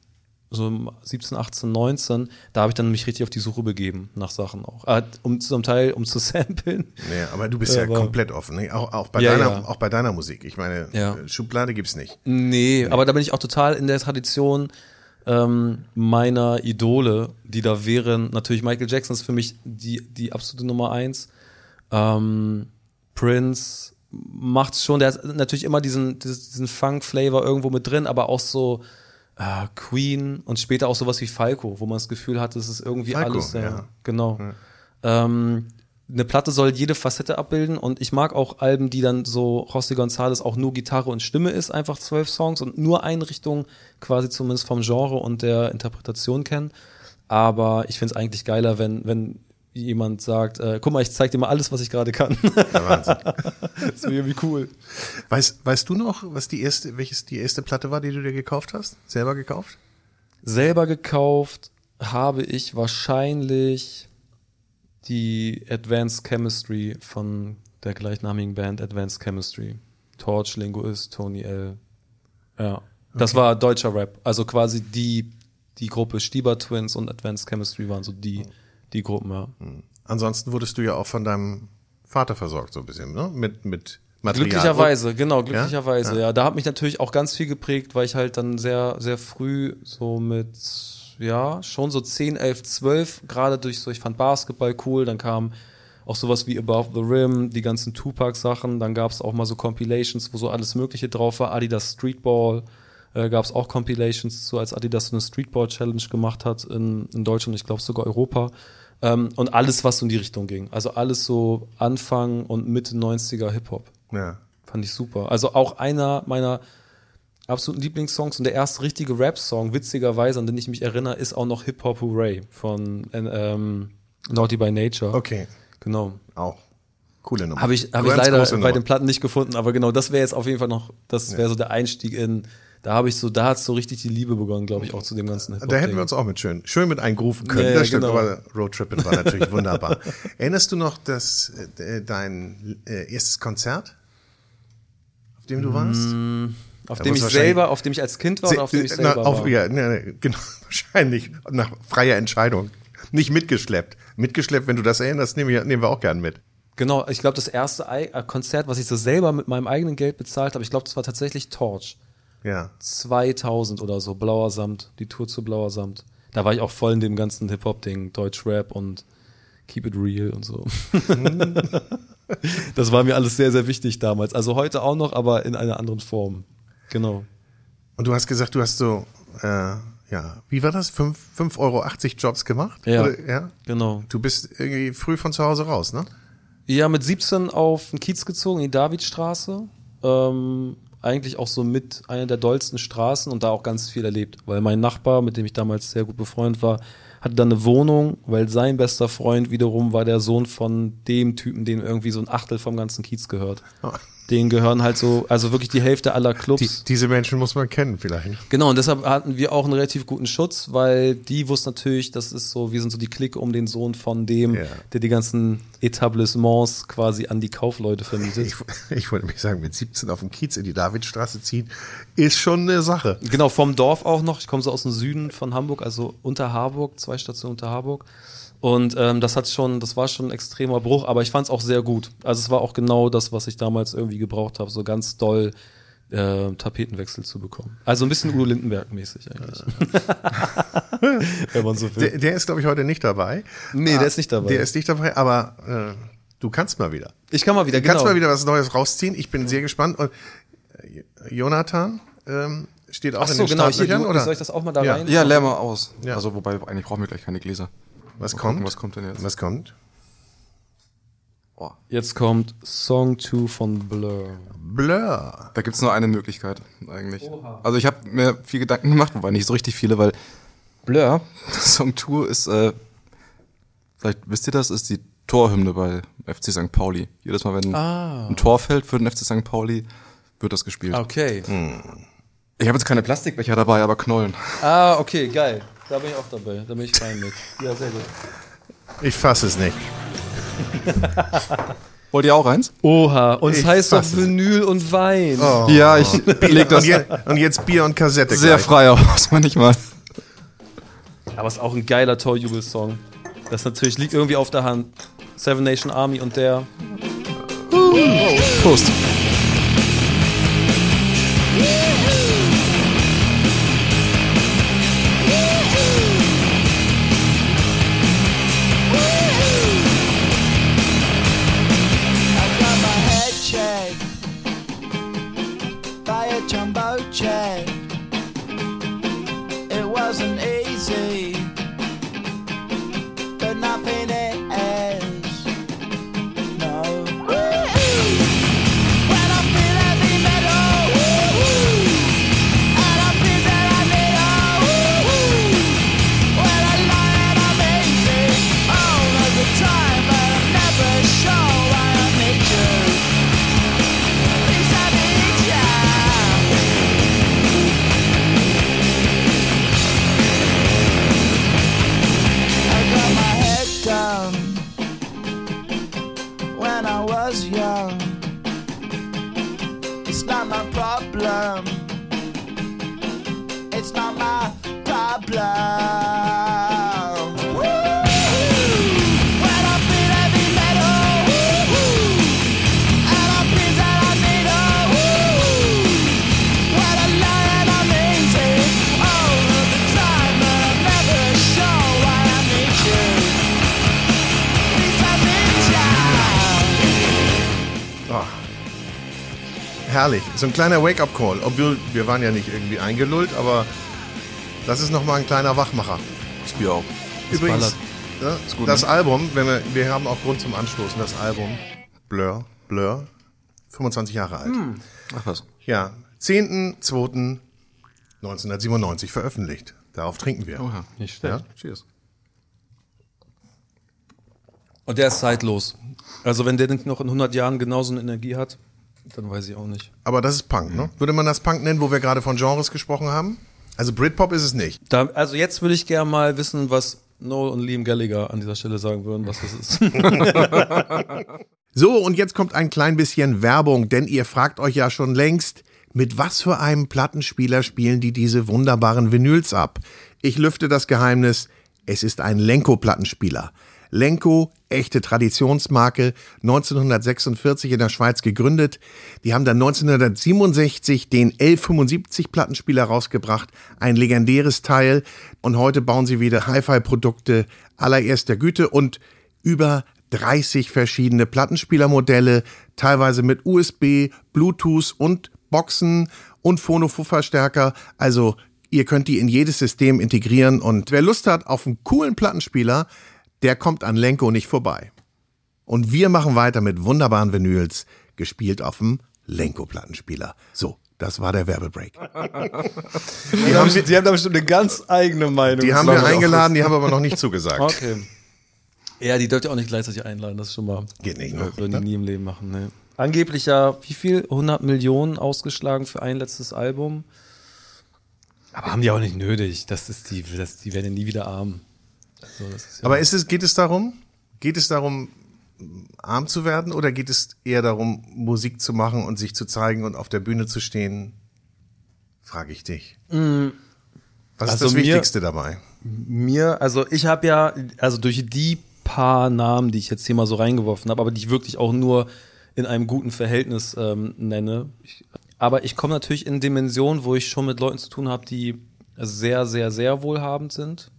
so im 17, 18, 19, da habe ich dann mich richtig auf die Suche begeben nach Sachen auch. Äh, um zum Teil, um zu samplen. Nee, aber du bist ja, Aber- komplett offen. Ne? Auch, auch, bei Ja, deiner, ja. auch bei deiner Musik. Ich meine, äh, Schublade gibt's nicht. Nee, aber da bin ich auch total in der Tradition ähm, meiner Idole, die da wären. Natürlich Michael Jackson ist für mich die, die absolute Nummer eins. Ähm, Prince macht's schon, der hat natürlich immer diesen, diesen Funk-Flavor irgendwo mit drin, aber auch so äh, Queen und später auch sowas wie Falco, wo man das Gefühl hat, es ist irgendwie Falco, alles. Ja, ja. Genau. Ähm, eine Platte soll jede Facette abbilden und ich mag auch Alben, die dann so José González auch nur Gitarre und Stimme ist, einfach zwölf Songs und nur eine Richtung quasi zumindest vom Genre und der Interpretation kennen. Aber ich finde es eigentlich geiler, wenn, wenn jemand sagt, äh, guck mal, ich zeig dir mal alles, was ich gerade kann. Ja, Wahnsinn. das wäre irgendwie cool. Weißt, weißt du noch, was die erste, welches die erste Platte war, die du dir gekauft hast? Selber gekauft? Selber gekauft habe ich wahrscheinlich die Advanced Chemistry von der gleichnamigen Band Advanced Chemistry. Torch, Linguist, Tony L. Ja. Das war deutscher Rap. Also quasi die, die Gruppe Stieber Twins und Advanced Chemistry waren so die, die Gruppen, ja. Ansonsten wurdest du ja auch von deinem Vater versorgt, so ein bisschen, ne? Mit, mit Material. Glücklicherweise, genau, glücklicherweise, ja? Da hat mich natürlich auch ganz viel geprägt, weil ich halt dann sehr, sehr früh so mit, ja, schon so 10, 11, 12, gerade durch so, ich fand Basketball cool, dann kam auch sowas wie Above the Rim, die ganzen Tupac-Sachen, dann gab es auch mal so Compilations, wo so alles Mögliche drauf war, Adidas Streetball, äh, gab es auch Compilations zu, als Adidas so eine Streetball-Challenge gemacht hat in, in Deutschland, ich glaube sogar Europa. Ähm, und alles, was so in die Richtung ging. Also alles so Anfang und Mitte 90er Hip-Hop. Ja. Fand ich super. Also auch einer meiner absoluten Lieblingssongs und der erste richtige Rap-Song, witzigerweise, an den ich mich erinnere, ist auch noch Hip Hop Hooray von ähm, Naughty by Nature. Okay, Genau. auch. Coole Nummer. Habe ich, hab ich leider bei den Platten nicht gefunden, aber genau, das wäre jetzt auf jeden Fall noch, das wäre so der Einstieg in, da habe ich so, da hat so richtig die Liebe begonnen, glaube ich, auch zu dem ganzen Hip-Hop. Da hätten wir uns auch mit schön, schön mit eingrooven können. Ja, ja, das stimmt, genau. aber Roadtripping war natürlich wunderbar. Erinnerst du noch das, äh, dein äh, erstes Konzert, auf dem du warst? Auf Da dem ich selber, auf dem ich als Kind war oder auf dem ich Se- selber na, auf, war? Ja, ne, ne, genau, wahrscheinlich nach freier Entscheidung. Nicht mitgeschleppt. Mitgeschleppt, wenn du das erinnerst, nehmen wir, nehmen wir auch gern mit. Genau, ich glaube, das erste äh, Konzert, was ich so selber mit meinem eigenen Geld bezahlt habe, ich glaube, das war tatsächlich Torch. Ja. 2000 oder so, Blauer Samt, die Tour zu Blauer Samt. Da war ich auch voll in dem ganzen Hip-Hop-Ding, Deutsch-Rap und Keep It Real und so. das war mir alles sehr, sehr wichtig damals. Also heute auch noch, aber in einer anderen Form. Genau. Und du hast gesagt, du hast so, äh, ja, wie war das? 5,80 Euro Jobs gemacht? Ja. Oder, ja. Genau. Du bist irgendwie früh von zu Hause raus, ne? Ja, mit 17 auf den Kiez gezogen, in die Davidstraße. Ähm, eigentlich auch so mit einer der dollsten Straßen und da auch ganz viel erlebt. Weil mein Nachbar, mit dem ich damals sehr gut befreundet war, hatte dann eine Wohnung, weil sein bester Freund wiederum war der Sohn von dem Typen, dem irgendwie so ein Achtel vom ganzen Kiez gehört. Denen gehören halt so, also wirklich die Hälfte aller Clubs. Die, diese Menschen muss man kennen vielleicht. Genau, und deshalb hatten wir auch einen relativ guten Schutz, weil die wussten natürlich, das ist so, wir sind so die Clique um den Sohn von dem, Ja. der die ganzen Etablissements quasi an die Kaufleute vermietet. Ich, ich wollte mich sagen, mit 17 auf dem Kiez in die Davidstraße ziehen, ist schon eine Sache. Genau, vom Dorf auch noch. Ich komme so aus dem Süden von Hamburg, also unter Harburg, zwei Stationen unter Harburg. Und ähm, das hat schon, das war schon ein extremer Bruch, aber ich fand es auch sehr gut. Also es war auch genau das, was ich damals irgendwie gebraucht habe, so ganz doll äh, Tapetenwechsel zu bekommen. Also ein bisschen Udo Lindenberg-mäßig eigentlich. Wenn man so will. Der, der ist, glaube ich, heute nicht dabei. Nee, der Ah, ist nicht dabei. Der ist nicht dabei, aber äh, du kannst mal wieder. Ich kann mal wieder, Du kannst genau. mal wieder was Neues rausziehen. Ich bin sehr gespannt. Und äh, Jonathan ähm, steht auch Ach in so, den genau. Hier, Startlöchern, du, oder? soll ich das auch mal da Ja. rein? Ja, leer mal aus. Ja. Also wobei, eigentlich brauchen wir gleich keine Gläser. Was Mal kommt? gucken, was kommt denn jetzt? Was kommt? Oh. Jetzt kommt Song 2 von Blur. Blur. Da gibt's nur eine Möglichkeit eigentlich. Also ich habe mir viel Gedanken gemacht, wobei nicht so richtig viele, weil Blur, Song 2 ist, äh, vielleicht wisst ihr das, ist die Torhymne bei FC St. Pauli. Jedes Mal, wenn Ah. ein Tor fällt für den FC St. Pauli, wird das gespielt. Okay. Ich habe jetzt keine Plastikbecher dabei, aber Knollen. Ah, okay, geil. Da bin ich auch dabei. Da bin ich fein mit. Ja, sehr gut. Ich fasse es nicht. Wollt ihr auch eins? Oha, und es Ich heißt doch es. Vinyl und Wein. Ja, ich leg das Und, je, und jetzt Bier und Kassette sehr gleich. frei aus, manchmal. Aber es ist auch ein geiler Torjubel-Song. Das natürlich liegt irgendwie auf der Hand. Seven Nation Army und der. Prost. So ein kleiner Wake-up-Call. Obwohl, wir waren ja nicht irgendwie eingelullt, aber das ist nochmal ein kleiner Wachmacher. Das Bier auch. Übrigens, ja, gut, das ne? Album, wenn wir, wir haben auch Grund zum Anstoßen, das Album Blur, Blur, 25 Jahre alt. Ach was. Ja, 10.2.1997 veröffentlicht. Darauf trinken wir. Oha. Nicht schlecht. Ja? Cheers. Und der ist zeitlos. Also wenn der nicht noch in 100 Jahren genauso eine Energie hat, dann weiß ich auch nicht. Aber das ist Punk, ne? Würde man das Punk nennen, wo wir gerade von Genres gesprochen haben? Also Britpop ist es nicht. Da, also jetzt würde ich gerne mal wissen, was Noel und Liam Gallagher an dieser Stelle sagen würden, was das ist. So, und jetzt kommt ein klein bisschen Werbung, denn ihr fragt euch ja schon längst, mit was für einem Plattenspieler spielen die diese wunderbaren Vinyls ab? Ich lüfte das Geheimnis, es ist ein Lenko-Plattenspieler. Lenko, echte Traditionsmarke, 1946 in der Schweiz gegründet. Die haben dann 1967 den L75-Plattenspieler rausgebracht, ein legendäres Teil. Und heute bauen sie wieder Hi-Fi-Produkte allererster Güte und über 30 verschiedene Plattenspielermodelle, teilweise mit USB, Bluetooth und Boxen und Phono-Verstärker. Also ihr könnt die in jedes System integrieren und wer Lust hat auf einen coolen Plattenspieler, der kommt an Lenko nicht vorbei. Und wir machen weiter mit wunderbaren Vinyls, gespielt auf dem Lenko-Plattenspieler. So, das war der Werbebreak. die, haben, die haben da bestimmt eine ganz eigene Meinung. Die haben wir eingeladen, die haben aber noch nicht zugesagt. Okay. Ja, die dürft ihr auch nicht gleichzeitig einladen, das ist schon mal. Geht nicht, ne? Würden die nie im Leben machen, ne. Angeblich ja, wie viel? 100 Millionen ausgeschlagen für ein letztes Album. Aber haben die auch nicht nötig. Das ist die, das, die werden ja nie wieder arm. Das ist ja Aber ist es, geht es darum, geht es darum, arm zu werden oder geht es eher darum, Musik zu machen und sich zu zeigen und auf der Bühne zu stehen? Frage ich dich. Was Also ist das mir- Wichtigste dabei? mir, also ich habe ja, also durch die paar Namen, die ich jetzt hier mal so reingeworfen habe, aber die ich wirklich auch nur in einem guten Verhältnis ähm, nenne. Ich, aber ich komme natürlich in Dimensionen, wo ich schon mit Leuten zu tun habe, die sehr, sehr, sehr wohlhabend sind.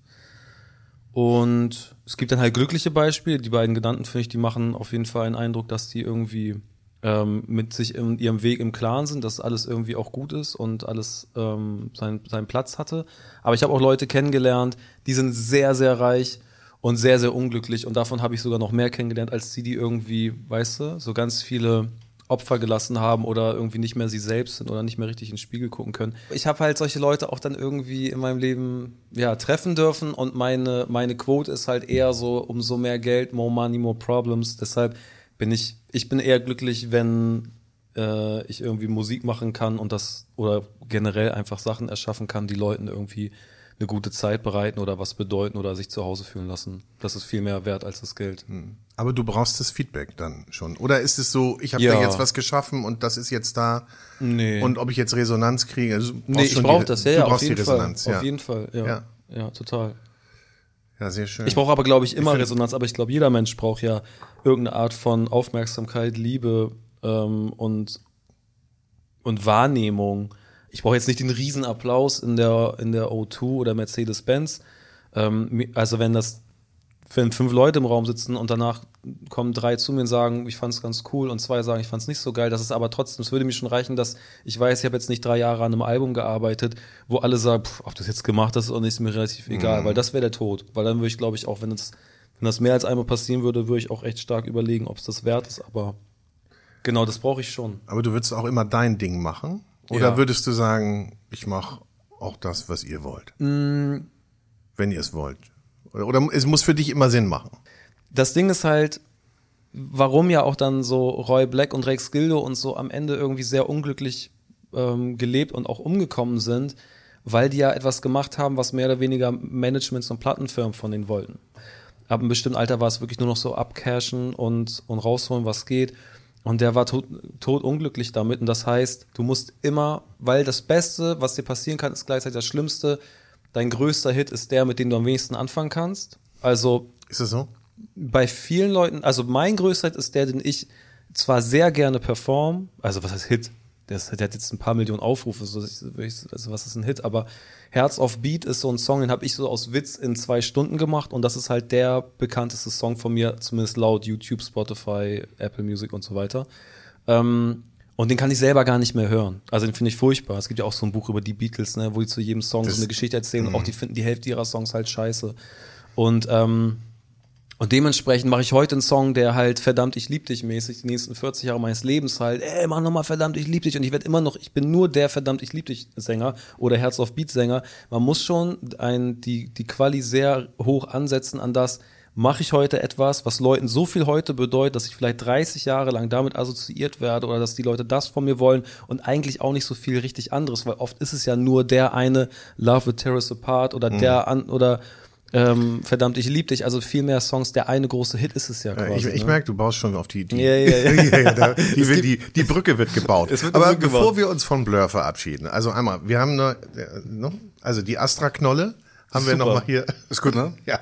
Und es gibt dann halt glückliche Beispiele. Die beiden genannten, finde ich, die machen auf jeden Fall einen Eindruck, dass die irgendwie ähm, mit sich in ihrem Weg im Klaren sind, dass alles irgendwie auch gut ist und alles ähm, seinen, seinen Platz hatte. Aber ich habe auch Leute kennengelernt, die sind sehr, sehr reich und sehr, sehr unglücklich. Und davon habe ich sogar noch mehr kennengelernt, als die, die irgendwie, weißt du, so ganz viele Opfer gelassen haben oder irgendwie nicht mehr sie selbst sind oder nicht mehr richtig in den Spiegel gucken können. Ich habe halt solche Leute auch dann irgendwie in meinem Leben ja treffen dürfen und meine meine Quote ist halt eher so umso mehr Geld, more money, more problems. Deshalb bin ich ich bin eher glücklich, wenn äh, ich irgendwie Musik machen kann und das oder generell einfach Sachen erschaffen kann, die Leuten irgendwie eine gute Zeit bereiten oder was bedeuten oder sich zu Hause fühlen lassen. Das ist viel mehr wert als das Geld. Aber du brauchst das Feedback dann schon. Oder ist es so, ich habe Ja. da jetzt was geschaffen und das ist jetzt da Nee. und ob ich jetzt Resonanz kriege? Also, Nee, ich brauche die, das, ja, du ja, auf brauchst die jeden Fall. Resonanz. Ja. Auf jeden Fall, ja. Ja. Ja, total. ja, sehr schön. Ich brauche aber, glaube ich, immer Resonanz, aber ich glaube, jeder Mensch braucht ja irgendeine Art von Aufmerksamkeit, Liebe ähm, und, und Wahrnehmung. Ich brauche jetzt nicht den Riesenapplaus in der, in der O2 oder Mercedes-Benz. Ähm, also wenn das, wenn fünf Leute im Raum sitzen und danach kommen drei zu mir und sagen, ich fand es ganz cool und zwei sagen, ich fand es nicht so geil, das ist aber trotzdem, es würde mir schon reichen, dass ich weiß, ich habe jetzt nicht drei Jahre an einem Album gearbeitet, wo alle sagen, pff, ob das jetzt gemacht hast oder nicht, ist mir relativ egal, weil das wäre der Tod. Weil dann würde ich, glaube ich, auch wenn das, wenn das mehr als einmal passieren würde, würde ich auch echt stark überlegen, ob es das wert ist, aber genau, das brauche ich schon. Aber du würdest auch immer dein Ding machen? Oder Ja. würdest du sagen, ich mache auch das, was ihr wollt? Mm. Wenn ihr es wollt. Oder, oder es muss für dich immer Sinn machen. das Ding ist halt, warum ja auch dann so Roy Black und Rex Gildo und so am Ende irgendwie sehr unglücklich ähm, gelebt und auch umgekommen sind, weil die ja etwas gemacht haben, was mehr oder weniger Managements und Plattenfirmen von denen wollten. Ab einem bestimmten Alter war es wirklich nur noch so abcashen und, und rausholen, was geht. Und der war tot, tot unglücklich damit. Und das heißt, du musst immer, weil das Beste, was dir passieren kann, ist gleichzeitig das Schlimmste. Dein größter Hit ist der, mit dem du am wenigsten anfangen kannst. Also Ist das so? bei vielen Leuten, also mein größter Hit ist der, den ich zwar sehr gerne perform, also was heißt Hit? Der, ist, der hat jetzt ein paar Millionen Aufrufe, so, also was ist ein Hit? Aber Herz of Beat ist so ein Song, den habe ich so aus Witz in zwei Stunden gemacht und das ist halt der bekannteste Song von mir, zumindest laut YouTube, Spotify, Apple Music und so weiter. Ähm, und den kann ich selber gar nicht mehr hören. Also den finde ich furchtbar. Es gibt ja auch so ein Buch über die Beatles, ne, wo die zu jedem Song Das- so eine Geschichte erzählen und auch die finden die Hälfte ihrer Songs halt scheiße. Und ähm, und dementsprechend mache ich heute einen Song, der halt verdammt, ich lieb dich mäßig, die nächsten 40 Jahre meines Lebens halt, ey, mach nochmal verdammt, ich lieb dich. Und ich werde immer noch, ich bin nur der verdammt, ich lieb dich Sänger oder Herz auf Beat Sänger. Man muss schon ein, die, die Quali sehr hoch ansetzen an das, mache ich heute etwas, was Leuten so viel heute bedeutet, dass ich vielleicht 30 Jahre lang damit assoziiert werde oder dass die Leute das von mir wollen und eigentlich auch nicht so viel richtig anderes, weil oft ist es ja nur der eine Love with Terrace Apart oder der an, oder ähm, verdammt, ich lieb dich, also viel mehr Songs, der eine große Hit ist es ja Ja, quasi. ich ich ne? merke, du baust schon auf die, die, Ja, ja, ja. da, die, wird, die, die Brücke wird gebaut. Wird eine Aber bevor gebaut. wir uns von Blur verabschieden, also einmal, wir haben nur, äh, ne? also die Astra-Knolle haben wir Super. noch mal hier. Ist gut, ne? Ja.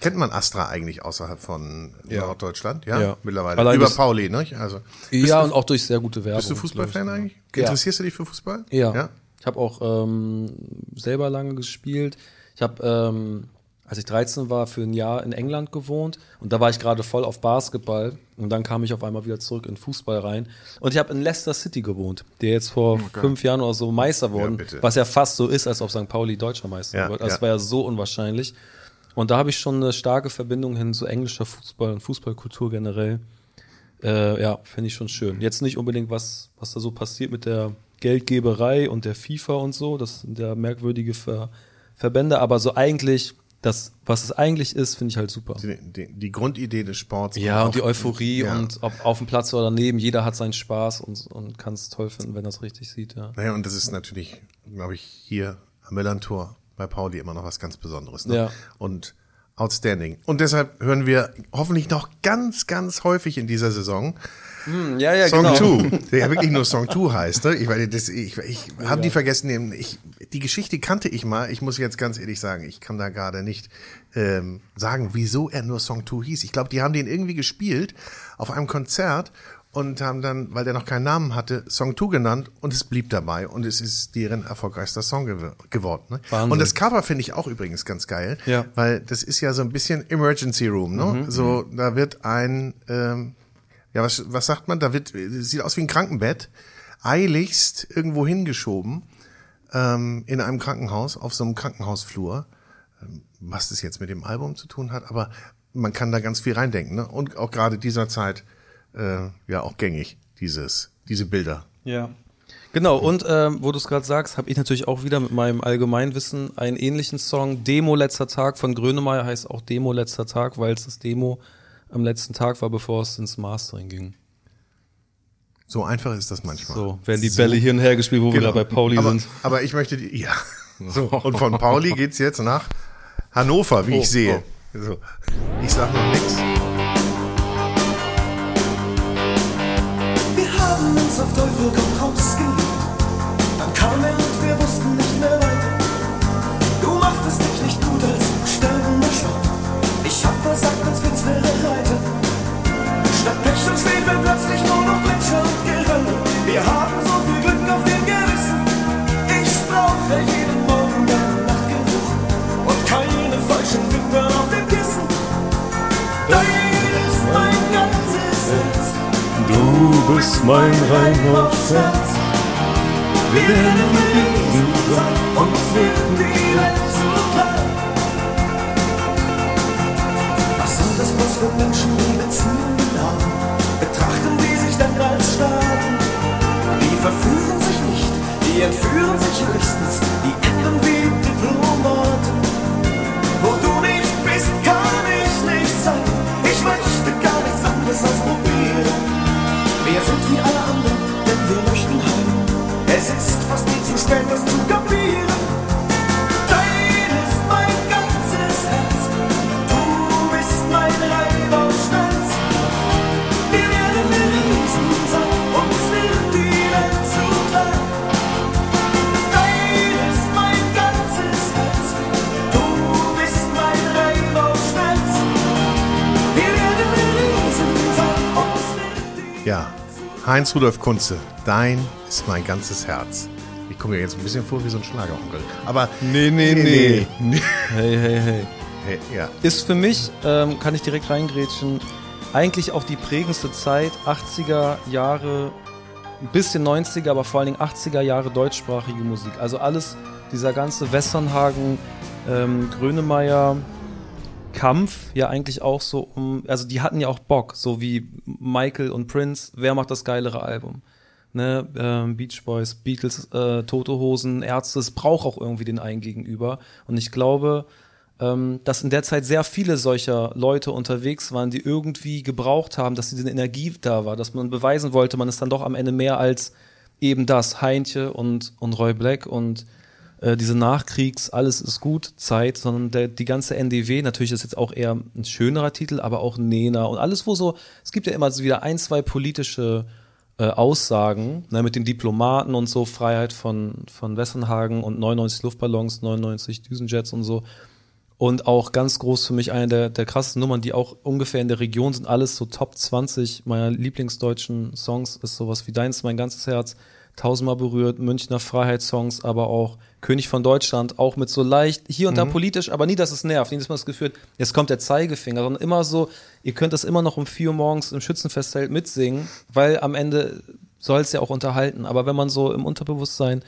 Kennt man Astra eigentlich außerhalb von Ja. Norddeutschland? Ja, Ja. mittlerweile. Allein Über Pauli, ne? Also, ja, und auch durch sehr gute Werbung. bist du Fußballfan ich. eigentlich? Ja. Interessierst du dich für Fußball? Ja. ja? Ich habe auch ähm, selber lange gespielt. Ich habe, ähm, als ich 13 war, für ein Jahr in England gewohnt und da war ich gerade voll auf Basketball und dann kam ich auf einmal wieder zurück in Fußball rein und ich habe in Leicester City gewohnt, der jetzt vor fünf Jahren oder so Meister wurden, bitte. was ja fast so ist, als ob St. Pauli deutscher Meister Ja, wird. Das ja. war ja so unwahrscheinlich. Und da habe ich schon eine starke Verbindung hin zu englischer Fußball und Fußballkultur generell. Äh, ja, finde ich schon schön. Jetzt nicht unbedingt, was, was da so passiert mit der Geldgeberei und der FIFA und so. Das sind ja merkwürdige Ver Verbände, aber so eigentlich, das, was es eigentlich ist, finde ich halt super. Die, die, die Grundidee des Sports. Ja, und die Euphorie ja. und ob auf dem Platz oder daneben, jeder hat seinen Spaß und, und kann es toll finden, wenn er es richtig sieht, ja. Naja, und das ist natürlich, glaube ich, hier am Millantor bei Pauli immer noch was ganz Besonderes. Ne? Ja. Und outstanding. Und deshalb hören wir hoffentlich noch ganz, ganz häufig in dieser Saison Ja, ja, Song genau. 2, der ja wirklich nur Song 2 heißt. Ne? Ich, meine, das, ich, ich habe die vergessen. Ich, die Geschichte kannte ich mal. Ich muss jetzt ganz ehrlich sagen, ich kann da gerade nicht ähm, sagen, wieso er nur Song 2 hieß. Ich glaube, die haben den irgendwie gespielt auf einem Konzert und haben dann, weil der noch keinen Namen hatte, Song 2 genannt und es blieb dabei und es ist deren erfolgreichster Song gew geworden. Ne? Wahnsinn. Und das Cover finde ich auch übrigens ganz geil, Ja. weil das ist ja so ein bisschen Emergency Room. Ne? So, da wird ein ähm, ja, was, was sagt man? Da wird, sieht aus wie ein Krankenbett, eiligst irgendwo hingeschoben, ähm, in einem Krankenhaus, auf so einem Krankenhausflur. Ähm, Was das jetzt mit dem Album zu tun hat, aber man kann da ganz viel reindenken, ne? Und auch gerade dieser Zeit, äh, ja, auch gängig, dieses, diese Bilder. Ja. Genau, und ähm, wo du es gerade sagst, habe ich natürlich auch wieder mit meinem Allgemeinwissen einen ähnlichen Song. Demo letzter Tag von Grönemeyer heißt auch Demo letzter Tag, weil es das Demo am letzten Tag war, bevor es ins Mastering ging. So einfach ist das manchmal. So, werden die Bälle hier und her gespielt, wo wir Genau. da bei Pauli aber, sind. Aber ich möchte die, ja. So, und von Pauli geht's jetzt nach Hannover, wie Oh, ich sehe. So. Ich sag noch nichts. Wir haben uns auf Teufel komm raus Dein ist mein ganzes Herz. Du bist mein Herz. Wir werden Riesen sein, uns wird die Welt zu klein. Was sind das bloß für Menschen, die Beziehungen haben? Betrachten die sich dann als Staaten? Die verführen sich nicht, die entführen sich höchstens, die enden du bist mein Leib Ja, Heinz Rudolf Kunze, dein ist mein ganzes Herz. Ich komme mir jetzt ein bisschen vor wie so ein Schlageronkel. Aber Nee, nee, nee. nee. Hey, hey, hey. Hey, ja. Ist für mich, ähm, kann ich direkt reingrätschen, eigentlich auch die prägendste Zeit, 80er Jahre, ein bisschen 90er, aber vor allen Dingen 80er Jahre deutschsprachige Musik. Also alles, dieser ganze Westernhagen, ähm, Grönemeyer, Kampf, ja eigentlich auch so um, also die hatten ja auch Bock, so wie Michael und Prince, wer macht das geilere Album? Ne, ähm, Beach Boys, Beatles, äh, Tote Hosen, Ärzte, es braucht auch irgendwie den einen gegenüber. Und ich glaube, ähm, dass in der Zeit sehr viele solcher Leute unterwegs waren, die irgendwie gebraucht haben, dass diese Energie da war, dass man beweisen wollte, man ist dann doch am Ende mehr als eben das, Heintje und, und Roy Black und äh, diese Nachkriegs, alles ist gut Zeit, sondern der, die ganze NDW, natürlich ist jetzt auch eher ein schönerer Titel, aber auch Nena und alles, wo so, es gibt ja immer wieder ein, zwei politische äh, Aussagen, ne, mit den Diplomaten und so, Freiheit von, von Wessenhagen und 99 Luftballons, 99 Düsenjets und so. Und auch ganz groß für mich eine der, der krassesten Nummern, die auch ungefähr in der Region sind, alles so Top 20 meiner lieblingsdeutschen Songs, ist sowas wie Deins, mein ganzes Herz, tausendmal berührt, Münchner Freiheitssongs, aber auch König von Deutschland, auch mit so leicht, hier und da politisch, aber nie, dass es nervt, nie, dass man das Gefühl hat, jetzt kommt der Zeigefinger, sondern immer so, ihr könnt das immer noch um vier Uhr morgens im Schützenfestzelt mitsingen, weil am Ende soll es ja auch unterhalten. Aber wenn man so im Unterbewusstsein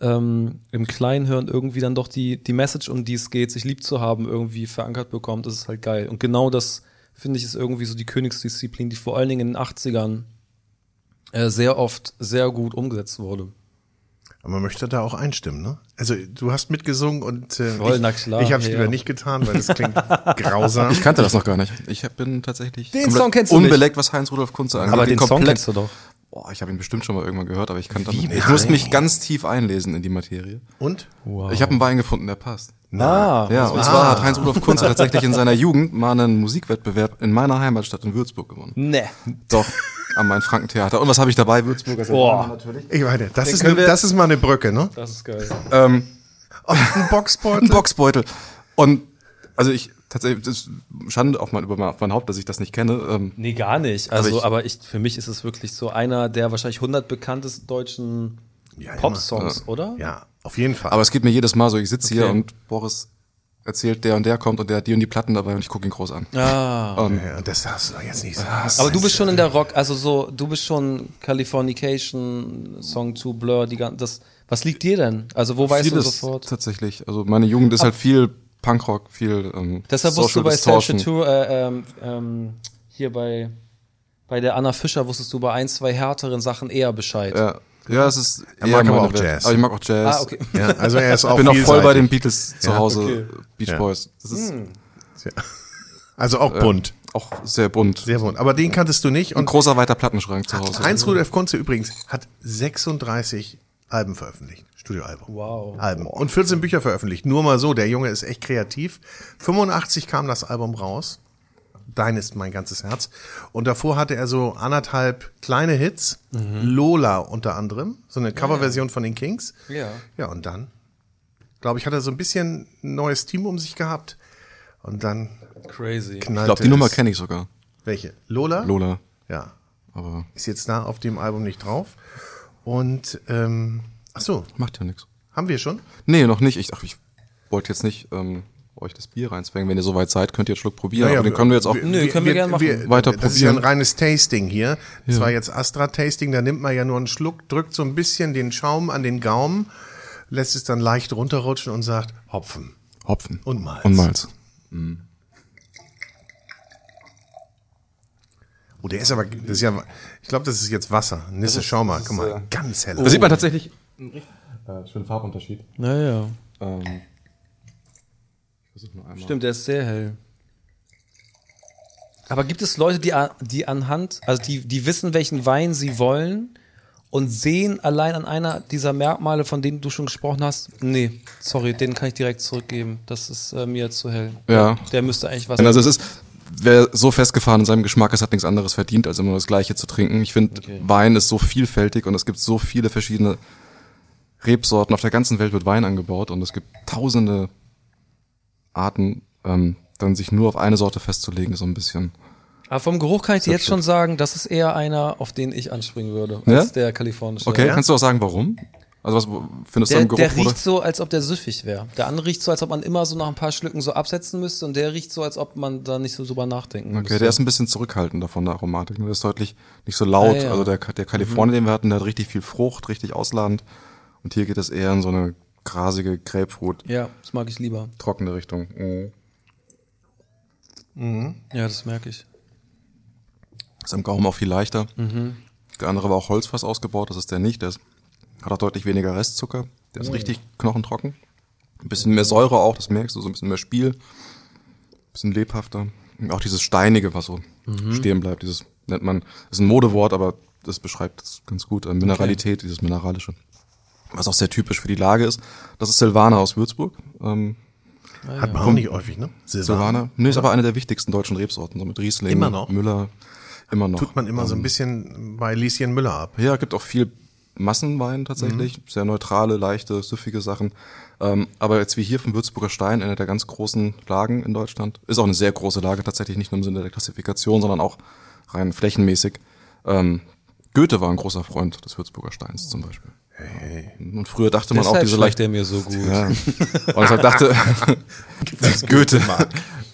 ähm, im Kleinhirn irgendwie dann doch die, die Message, um die es geht, sich lieb zu haben, irgendwie verankert bekommt, das ist halt geil. Und genau das, finde ich, ist irgendwie so die Königsdisziplin, die vor allen Dingen in den 80ern äh, sehr oft sehr gut umgesetzt wurde. Aber man möchte da auch einstimmen, ne? Also du hast mitgesungen und äh, Voll, ich, ich habe es ja. wieder nicht getan, weil das klingt grausam. Ich kannte das noch gar nicht. Ich hab- bin tatsächlich Den Song kennst du nicht. unbeleckt, was Heinz Rudolf Kunze angeht. Aber Bin den Song kennst du doch. Boah, ich habe ihn bestimmt schon mal irgendwann gehört, aber ich kann dann, Wie ich nein? muss mich ganz tief einlesen in die Materie. Und? Ich habe einen Wein gefunden, der passt. Ah, Ja, und zwar hat Heinz Rudolf Kunze tatsächlich in seiner Jugend mal einen Musikwettbewerb in meiner Heimatstadt in Würzburg gewonnen. ne. Doch, am Main-Franken-Theater. Und was habe ich dabei? Würzburger Boah. natürlich. Ich meine, das ist, wir- das ist mal eine Brücke, ne? Das ist geil. Ähm, Oh, ein Boxbeutel. ein Boxbeutel. Und also ich tatsächlich, das ist Schande auf mein, über mein, auf mein Haupt, dass ich das nicht kenne. Ähm, Nee, gar nicht. Also, ich- aber ich, für mich ist es wirklich so einer der wahrscheinlich 100 bekanntesten deutschen Ja, Pop-Songs, oder? Ja, auf jeden Fall. aber es geht mir jedes Mal so, ich sitze hier Okay. und Boris erzählt, der und der kommt und der hat die und die Platten dabei und ich gucke ihn groß an. Ah. Ähm, ja, das darfst du doch jetzt nicht sagen. Aber du bist schon in der Rock, also so, du bist schon Californication, Song to Blur, die das, was liegt dir denn? Also wo weißt du sofort? tatsächlich. Also meine Jugend ist halt viel Punkrock, viel ähm, Deshalb wusstest du bei Distortion. Self Tour, äh, ähm, ähm, hier bei, bei der Anna Fischer wusstest du bei ein, zwei härteren Sachen eher Bescheid. Ja, ja, es ist Er eher mag aber auch Welt. Jazz. Aber ich mag auch Jazz. Ah, okay. ja, also er ist auch Ich bin auch voll bei den Beatles zu Ja, Hause, okay. Beach Ja. Boys. Das ist Also auch bunt. auch sehr bunt. Sehr bunt. Aber den kanntest du nicht. Ein Und großer weiter Plattenschrank zu Hause. Heinz Rudolf Kunze übrigens hat 36 Alben veröffentlicht. Studioalbum. Wow. Alben. Und 14 Bücher veröffentlicht. Nur mal so, der Junge ist echt kreativ. 85 kam das Album raus. Dein ist mein ganzes Herz. Und davor hatte er so anderthalb kleine Hits. Lola unter anderem. So eine Coverversion von den Kings. Ja. Ja, und dann, glaube ich, hat er so ein bisschen ein neues Team um sich gehabt. Und dann Crazy. knallte Ich glaube, die Nummer kenne ich sogar. Welche? Lola? Lola. Ja. Aber Ist jetzt da auf dem Album nicht drauf. Und, ähm, ach so, macht ja nichts. haben wir schon? Nee, noch nicht. Ich, ach, ich wollte jetzt nicht ähm, euch das Bier reinzwängen. Wenn ihr soweit seid, könnt ihr einen Schluck probieren. Naja, aber den können wir jetzt auch. Nö, können wir gerne machen. Weiter das ist ja ein probieren. reines Tasting hier. Das war jetzt Astra-Tasting, da nimmt man ja nur einen Schluck, drückt so ein bisschen den Schaum an den Gaumen, lässt es dann leicht runterrutschen und sagt Hopfen. Hopfen. Und Malz. Und Malz. Oh, der ist aber, das ist ja, ich glaube, das ist jetzt Wasser. Nisse, schau mal, guck mal, ganz hell. Da sieht man tatsächlich äh, schönen Farbunterschied. Naja. Ähm, ich versuche nur einmal. Stimmt, der ist sehr hell. Aber gibt es Leute, die, die anhand, also die, die wissen, welchen Wein sie wollen und sehen allein an einer dieser Merkmale, von denen du schon gesprochen hast, nee, sorry, den kann ich direkt zurückgeben. Das ist äh, mir zu hell. Ja. Der müsste eigentlich was. Also es ist, wer so festgefahren in seinem Geschmack ist, hat nichts anderes verdient, als immer das Gleiche zu trinken. Ich finde, Okay. Wein ist so vielfältig und es gibt so viele verschiedene Rebsorten. Auf der ganzen Welt wird Wein angebaut und es gibt tausende Arten. Ähm, dann sich nur auf eine Sorte festzulegen, ist so ein bisschen. Aber vom Geruch kann ich dir jetzt schon sagen, das ist eher einer, auf den ich anspringen würde, Ja? als der kalifornische. Okay, Ja? kannst du auch sagen, warum? Also was findest du Der, am Geruch? der oder? riecht so, als ob der süffig wäre. Der andere riecht so, als ob man immer so nach ein paar Schlücken so absetzen müsste und der riecht so, als ob man da nicht so drüber nachdenken Okay, müsste. der ist ein bisschen zurückhaltender von der Aromatik. Der ist deutlich nicht so laut. Ah, ja. Also der, der Kalifornien, den wir hatten, der hat richtig viel Frucht, richtig ausladend. Und hier geht es eher in so eine grasige Grapefruit, ja, das mag ich lieber. trockene Richtung. Mhm. Ja, das merke ich. Ist am Gaumen auch viel leichter. Der andere war auch Holzfass ausgebaut, das ist der nicht. Der ist, hat auch deutlich weniger Restzucker. Der ist richtig knochentrocken. Ein bisschen mehr Säure auch, das merkst du, so ein bisschen mehr Spiel. Ein bisschen lebhafter. Und auch dieses Steinige, was so stehen bleibt, dieses nennt man, ist ein Modewort, aber das beschreibt es ganz gut. Mineralität, dieses Mineralische. Was auch sehr typisch für die Lage ist. Das ist Silvaner aus Würzburg. Ähm, Hat man auch nicht häufig, ne? Silvaner. Nee, ist aber eine der wichtigsten deutschen Rebsorten, so mit Riesling, Immer noch? Müller, immer noch. Tut man immer so ein bisschen bei Lieschen Müller ab. Ja, gibt auch viel Massenwein tatsächlich, Mhm. sehr neutrale, leichte, süffige Sachen. Ähm, aber jetzt wie hier vom Würzburger Stein, einer der ganz großen Lagen in Deutschland, ist auch eine sehr große Lage tatsächlich, nicht nur im Sinne der Klassifikation, sondern auch rein flächenmäßig. Ähm, Goethe war ein großer Freund des Würzburger Steins zum Beispiel. Und früher dachte man auch Deshalb diese schmeckt leicht der mir so gut. ja. Und deshalb dachte Goethe.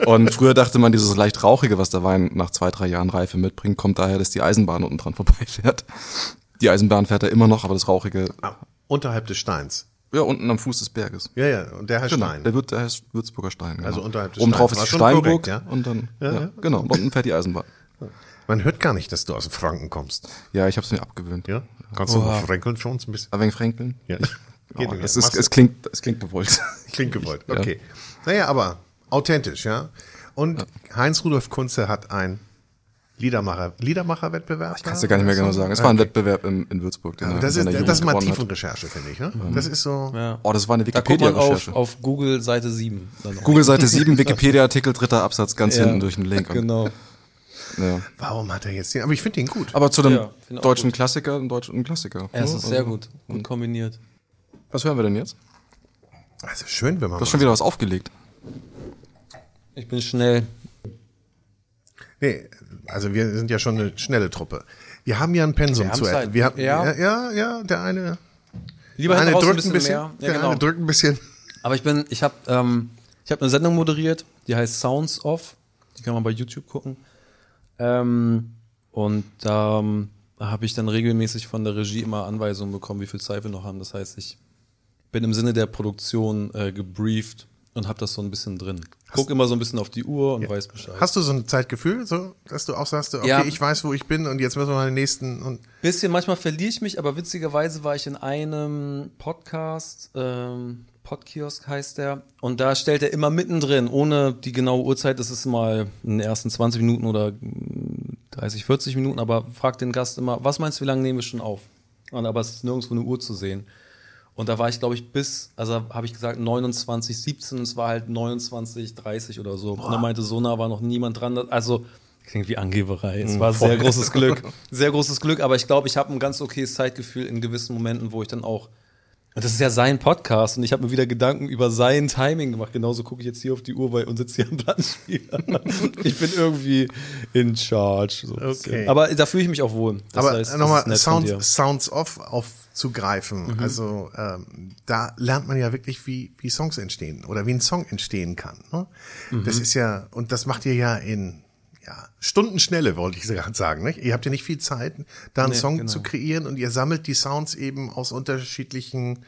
Und früher dachte man, dieses leicht rauchige, was der Wein nach zwei, drei Jahren Reife mitbringt, kommt daher, dass die Eisenbahn unten dran vorbeifährt. Die Eisenbahn fährt er immer noch, aber das rauchige, Ah, unterhalb des Steins. ja, unten am Fuß des Berges. Ja, ja, und der heißt Genau, Stein. der wird, der heißt Würzburger Stein. Genau. Also unterhalb des Oben drauf Steins. ist Steinburg korrekt, ja? und dann, Ja, ja, ja. genau, und unten fährt die Eisenbahn. Man hört gar nicht, dass du aus Franken kommst. Ja, ich habe es mir abgewöhnt. Ja? Kannst du noch fränkeln schon ein bisschen? Ein wenig Fränkeln? Ja. Oh, es, ja. ist, es, klingt, es klingt gewollt. Klingt gewollt. Ja. Okay. Naja, aber authentisch, ja. Und Heinz Rudolf Kunze hat ein Liedermacher, Liedermacher-Wettbewerb. Kannst du gar nicht mehr genau sagen. Es war ein Wettbewerb in, in Würzburg. Den er Das in ist, das ist mal. Tiefenrecherche, finde ich. Ne? Das ist so. Ja. Oh, das war eine man auf, Wikipedia-Recherche. auf Google Seite 7. Dann noch. Google Seite 7, Wikipedia-Artikel, dritter Absatz, ganz Ja, hinten durch den Link. Genau. Ja. Warum hat er jetzt den? Aber ich finde den gut. Aber zu dem Ja, deutschen. Klassiker, ein deutschen Klassiker. Ja, es ist sehr also- gut. Gut kombiniert. Was hören wir denn jetzt? Also schön, wenn man. Du hast schon wieder was aufgelegt. Ich bin schnell. Nee, also wir sind ja schon eine schnelle Truppe. Wir haben ja ein Pensum zu Zeit. Wir haben, ja. Ja. ja, ja, der eine, Lieber der eine drückt ein bisschen, mehr. Ja, der genau. eine drückt ein bisschen. Aber ich bin, ich habe ähm, ich hab eine Sendung moderiert, die heißt Sounds Off. Die kann man bei YouTube gucken. Ähm, und da ähm, habe ich dann regelmäßig von der Regie immer Anweisungen bekommen, wie viel Zeit wir noch haben. Das heißt, ich bin im Sinne der Produktion äh, gebrieft und habe das so ein bisschen drin. Guck immer so ein bisschen auf die Uhr und weiß Bescheid. Hast du so ein Zeitgefühl, so, dass du auch sagst, okay, Ja. ich weiß, wo ich bin und jetzt müssen wir mal den nächsten und Bisschen, manchmal verliere ich mich, aber witzigerweise war ich in einem Podcast, ähm, Podkiosk heißt der, und da stellt er immer mittendrin, ohne die genaue Uhrzeit, das ist mal in den ersten 20 Minuten oder mm, 30, 40 Minuten, aber fragt den Gast immer, was meinst du, wie lange nehmen wir schon auf? Und aber es ist nirgendwo eine Uhr zu sehen. Und da war ich, glaube ich, bis, also habe ich gesagt 29, 17, und es war halt 29, 30 oder so. Und er meinte, so nah war noch niemand dran. Also, klingt wie Angeberei. Es war sehr großes Glück. Sehr großes Glück, aber ich glaube, ich habe ein ganz okayes Zeitgefühl in gewissen Momenten, wo ich dann auch. Und das ist ja sein Podcast und ich habe mir wieder Gedanken über sein Timing gemacht. Genauso gucke ich jetzt hier auf die Uhr weil, und sitze hier am Plattenspieler. ich bin irgendwie in charge. So. Okay. Aber da fühle ich mich auch wohl. Das aber heißt, nochmal. Sounds, Sounds Off aufzugreifen. Mhm. Also ähm, da lernt man ja wirklich, wie, wie Songs entstehen oder wie ein Song entstehen kann. Ne? Mhm. Das ist ja, und das macht ihr ja in ja, Stundenschnelle, wollte ich gerade sagen. Nicht? Ihr habt ja nicht viel Zeit, da einen Nee, Song genau. zu kreieren und ihr sammelt die Sounds eben aus unterschiedlichen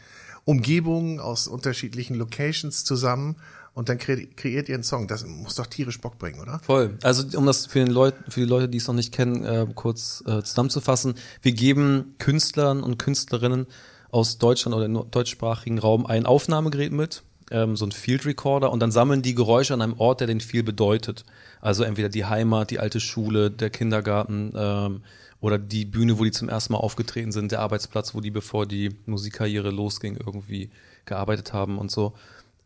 Umgebungen, aus unterschiedlichen Locations zusammen und dann kre kreiert ihr einen Song. Das muss doch tierisch Bock bringen, oder? Voll. Also um das für, den Leut, für die Leute, die es noch nicht kennen, äh, kurz äh, zusammenzufassen. Wir geben Künstlern und Künstlerinnen aus Deutschland oder im deutschsprachigen Raum ein Aufnahmegerät mit, ähm, so ein Field Recorder und dann sammeln die Geräusche an einem Ort, der den viel bedeutet. Also entweder die Heimat, die alte Schule, der Kindergarten ähm, oder die Bühne, wo die zum ersten Mal aufgetreten sind, der Arbeitsplatz, wo die bevor die Musikkarriere losging irgendwie gearbeitet haben und so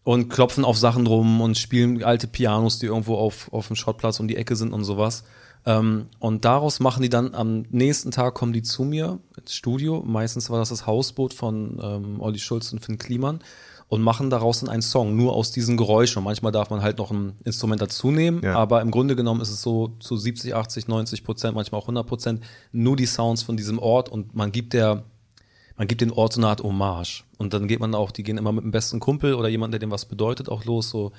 und klopfen auf Sachen rum und spielen alte Pianos, die irgendwo auf, auf dem Schrottplatz um die Ecke sind und sowas. Ähm, und daraus machen die dann am nächsten Tag kommen die zu mir ins Studio. Meistens war das das Hausboot von ähm, Olli Schulz und Finn Kliman. Und machen daraus dann einen Song, nur aus diesen Geräuschen. Und manchmal darf man halt noch ein Instrument dazu nehmen, Ja. aber im Grunde genommen ist es so zu 70, 80, 90 Prozent, manchmal auch 100 Prozent, nur die Sounds von diesem Ort und man gibt der, man gibt den Ort so eine Art Hommage. Und dann geht man auch, die gehen immer mit dem besten Kumpel oder jemand, der dem was bedeutet, auch los, so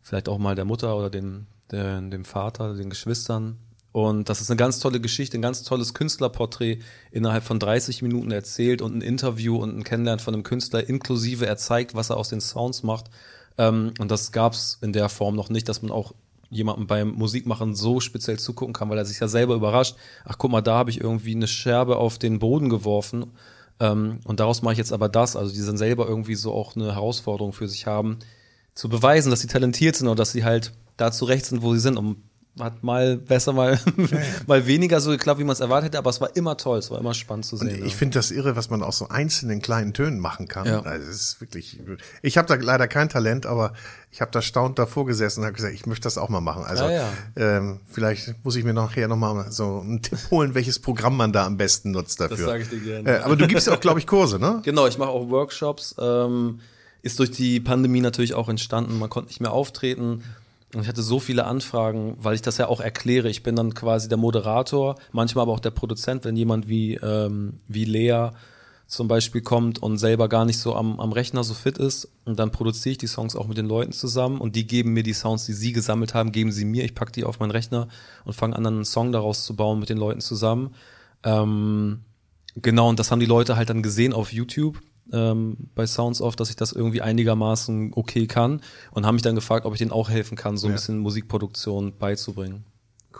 vielleicht auch mal der Mutter oder den, der, dem Vater, den Geschwistern. Und das ist eine ganz tolle Geschichte, ein ganz tolles Künstlerporträt innerhalb von 30 Minuten erzählt und ein Interview und ein Kennenlernen von einem Künstler inklusive er zeigt, was er aus den Sounds macht. Ähm, und das gab's in der Form noch nicht, dass man auch jemandem beim Musikmachen so speziell zugucken kann, weil er sich ja selber überrascht. Ach, guck mal, da habe ich irgendwie eine Scherbe auf den Boden geworfen. Ähm, und daraus mache ich jetzt aber das. Also die dann selber irgendwie so auch eine Herausforderung für sich haben, zu beweisen, dass sie talentiert sind oder dass sie halt da zurecht sind, wo sie sind. Und hat mal besser, mal, mal weniger so geklappt, wie man es erwartet hätte, aber es war immer toll, es war immer spannend zu Und sehen. ich ja. finde das irre, was man aus so einzelnen kleinen Tönen machen kann. Ja. Also es ist wirklich. Ich habe da leider kein Talent, aber ich habe da staunt davor gesessen und habe gesagt, ich möchte das auch mal machen. Also Ja, ja. Ähm, vielleicht muss ich mir nachher noch mal so einen Tipp holen, welches Programm man da am besten nutzt dafür. sag ich dir gerne. Äh, aber du gibst ja auch, glaube ich, Kurse, ne? Genau, ich mache auch Workshops. Ähm, ist durch die Pandemie natürlich auch entstanden. Man konnte nicht mehr auftreten. Und ich hatte so viele Anfragen, weil ich das ja auch erkläre. Ich bin dann quasi der Moderator, manchmal aber auch der Produzent, wenn jemand wie, ähm, wie Lea zum Beispiel kommt und selber gar nicht so am, am Rechner so fit ist. Und dann produziere ich die Songs auch mit den Leuten zusammen und die geben mir die Sounds, die sie gesammelt haben, geben sie mir. Ich packe die auf meinen Rechner und fange an, einen Song daraus zu bauen mit den Leuten zusammen. Ähm, Genau, und das haben die Leute halt dann gesehen auf YouTube ähm, bei Sounds Off, dass ich das irgendwie einigermaßen okay kann und haben mich dann gefragt, ob ich denen auch helfen kann, so ein Ja. bisschen Musikproduktion beizubringen.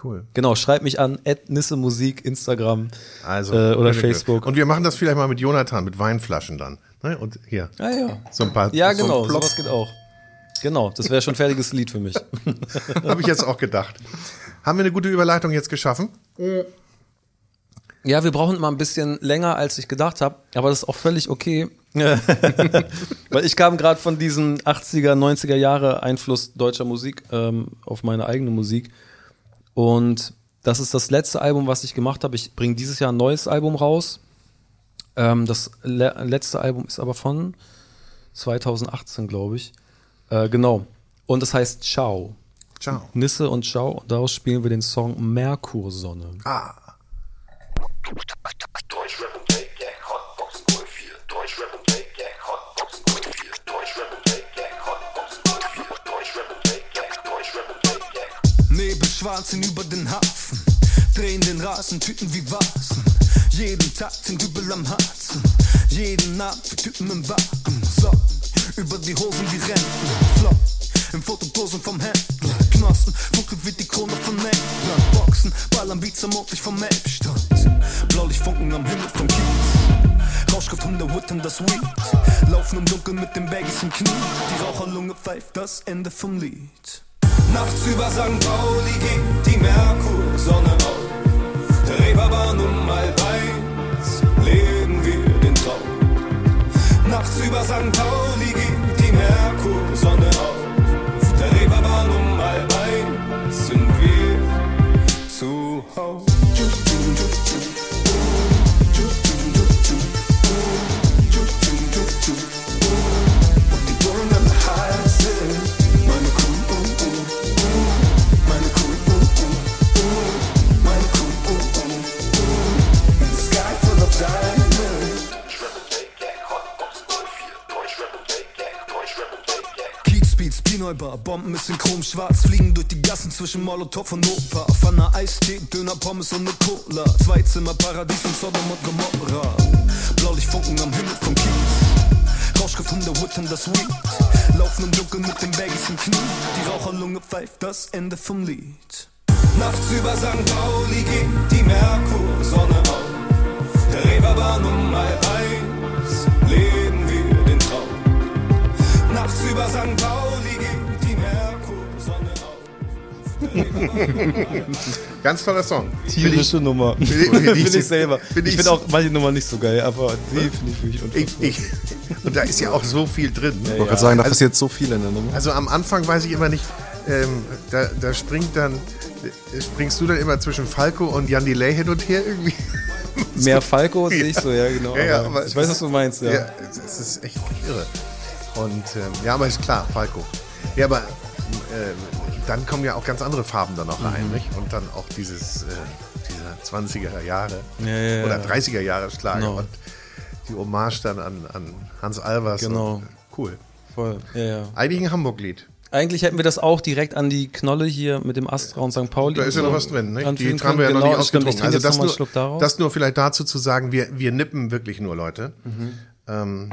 Cool. Genau, schreibt mich an, Nisse Musik, Instagram Also äh, oder. Facebook. Und wir machen das vielleicht mal mit Jonathan, mit Weinflaschen dann. Ne? Und hier. ah ja. So ein paar. Ja, so ein genau, Plop. sowas geht auch. Genau, das wäre schon ein fertiges Lied für mich. Habe ich jetzt auch gedacht. Haben wir eine gute Überleitung jetzt geschaffen? Ja, wir brauchen immer ein bisschen länger, als ich gedacht habe, aber das ist auch völlig okay. Weil ich kam gerade von diesem 80er, 90er Jahre Einfluss deutscher Musik ähm, auf meine eigene Musik. Und das ist das letzte Album, was ich gemacht habe. Ich bringe dieses Jahr ein neues Album raus. Ähm, das le letzte Album ist aber von 2018, glaube ich. Äh, genau. Und es heißt Ciao. Ciao. Nisse und Ciao. Und daraus spielen wir den Song Merkursonne. Ah. Deutschrap und Take Gang, Hotbox 04. Deutschrap und Take Gang, Hotbox 04. Deutschrap und Take Gang, Hotbox 04. Deutschrap und Take Gang, Deutschrap und Take Gang. Nebelschwarzen über den Hafen, drehen den Rasen, Tüten wie Vasen. Jeden Tag sind Übel am Herzen, jeden Abend für Typen im Wagen. So, über die Hosen wie Renten, flop. Im Fotoposen vom Händler, Knospen, funkelt wie die Krone von Nächtler. Boxen, ballern Beats am Mond, ich vom Elbstrand. Blaulichtfunken am Himmel vom Kiez. Rauschgift um der Hood und das Weed. Laufen im Dunkeln mit den Baggies im Knie. Die Raucherlunge pfeift das Ende vom Lied. Nachts über St. Pauli geht die Merkursonne auf. Der Reeperbahn um halb leben wir den Traum. Nachts über St. Pauli geht die Merkursonne auf. Pineubar, Bomben ist in Chrom schwarz, fliegen durch die Gassen zwischen Molotow und Opa. Pfanne Eistee, Döner, Pommes und ne Cola. Zwei Zimmer, Paradies von Sodom und Gomorra. Blaulichtfunken am Himmel vom Kiez. Rauschgift um der Wood und das Weed. Laufen im Dunkeln mit den Baggies im Knie. Die Raucherlunge pfeift das Ende vom Lied. Nachts über St. Pauli geht die Merkursonne auf. Der Reeperbahn um halb eins leben wir den Traum. Nachts über St. Pauli Ganz toller Song. Tierische Nummer. ich- Finde ich selber. find ich ich- finde auch manche Nummer nicht so geil, aber die finde ich wirklich Ich, unfassbar. ich, und da ist ja auch so viel drin. Ne? Ich wollte gerade sagen, da passiert so viel in der Nummer. Also am Anfang weiß ich immer nicht, ähm, da, da springt dann, äh, springst du dann immer zwischen Falco und Jan Delay hin und her irgendwie? Mehr Falco sehe ich so, ja, genau. Ja, ja, aber aber ich weiß, was du meinst, ja. Ja, es ist echt irre. Und ähm, ja, aber ist klar, Falco. Ja, aber ähm, dann kommen ja auch ganz andere Farben dann noch rein, nicht? Und dann auch dieses, äh, dieser 20er Jahre Ja, ja, oder ja. 30er Jahre Schlager Genau. und die Hommage dann an, an Hans Albers. Genau. Und, cool. Voll. Ja, ja. Eigentlich ein Hamburg-Lied. Eigentlich hätten wir das auch direkt an die Knolle hier mit dem Astra und St. Pauli. Da ist ja noch was drin, ne? Die haben wir ja können. noch nicht Genau, ausgetrunken. Also das nur, das nur vielleicht dazu zu sagen, wir, wir nippen wirklich nur Leute. Mhm. Ähm,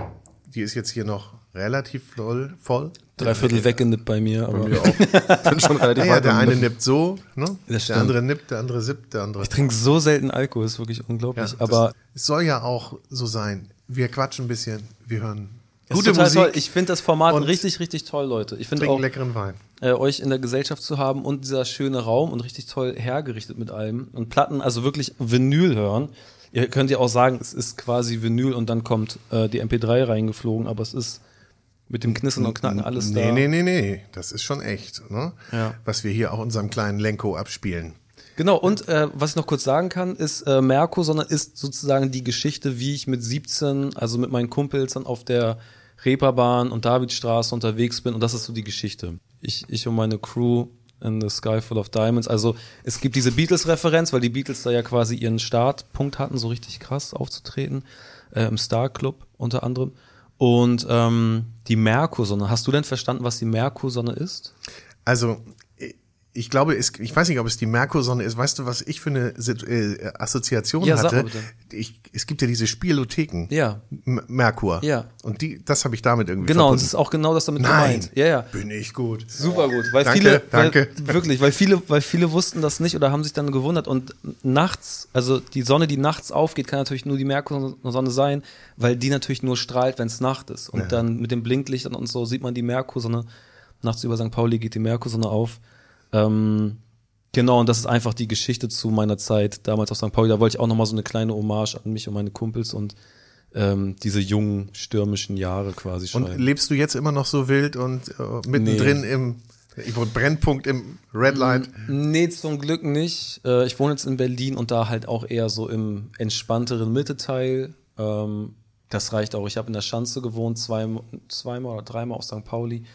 die ist jetzt hier noch relativ voll. voll. Dreiviertel weggenippt bei mir. Aber Bin schon relativ Naja, weit der am eine nippt so, ne? Der andere nippt, der andere sippt, der andere. ich trinke so selten Alkohol, ist wirklich unglaublich. Ja, aber es soll ja auch so sein. Wir quatschen ein bisschen, wir hören gute Musik, toll. Ich finde das Format richtig, richtig toll, Leute. Ich finde auch, leckeren Wein. äh, euch in der Gesellschaft zu haben und dieser schöne Raum und richtig toll hergerichtet mit allem. Und Platten, also wirklich Vinyl hören. Ihr könnt ja auch sagen, es ist quasi Vinyl und dann kommt äh, die MP3 reingeflogen, aber es ist mit dem Knistern und Knacken alles nee, da. Nee, nee, nee, das ist schon echt, ne? Ja. Was wir hier auch unserem kleinen Lenko abspielen. Genau, und äh, was ich noch kurz sagen kann, ist, äh, Merko, sondern ist sozusagen die Geschichte, wie ich mit 17, also mit meinen Kumpels dann auf der Reeperbahn und Davidstraße unterwegs bin und das ist so die Geschichte. Ich, ich und meine Crew in the Sky Full of Diamonds. Also es gibt diese Beatles-Referenz, weil die Beatles da ja quasi ihren Startpunkt hatten, so richtig krass aufzutreten, äh, im Star Club unter anderem. Und ähm, die Merkur-Sonne, hast du denn verstanden, was die Merkur-Sonne ist? Also, ich glaube, es, ich weiß nicht, ob es die Merkursonne ist. Weißt du, was ich für eine äh, Assoziation Ja, sag hatte? mal bitte. Ich, es gibt ja diese Spielotheken. Ja. M Merkur. Ja. Und die, das habe ich damit irgendwie Genau, und verbunden. es ist auch genau das damit Nein, gemeint. Ja, ja. bin ich gut. Super gut, weil Danke, viele, danke. Weil, wirklich, weil viele, weil viele wussten das nicht oder haben sich dann gewundert und nachts, also die Sonne, die nachts aufgeht, kann natürlich nur die Merkursonne sein, weil die natürlich nur strahlt, wenn es Nacht ist und dann mit den Blinklichtern und so sieht man die Merkursonne. Nachts über St. Pauli geht die Merkursonne auf. Ähm, genau, und das ist einfach die Geschichte zu meiner Zeit damals auf St. Pauli. Da wollte ich auch nochmal so eine kleine Hommage an mich und meine Kumpels und ähm, diese jungen, stürmischen Jahre quasi Und schreiben. lebst du jetzt immer noch so wild und äh, mittendrin im ich wollte Brennpunkt im Red Light? Nee, zum Glück nicht. Äh, Ich wohne jetzt in Berlin und da halt auch eher so im entspannteren Mitteteil. Ähm, Das reicht auch. Ich habe in der Schanze gewohnt, zwei, zweimal oder dreimal auf St. Pauli.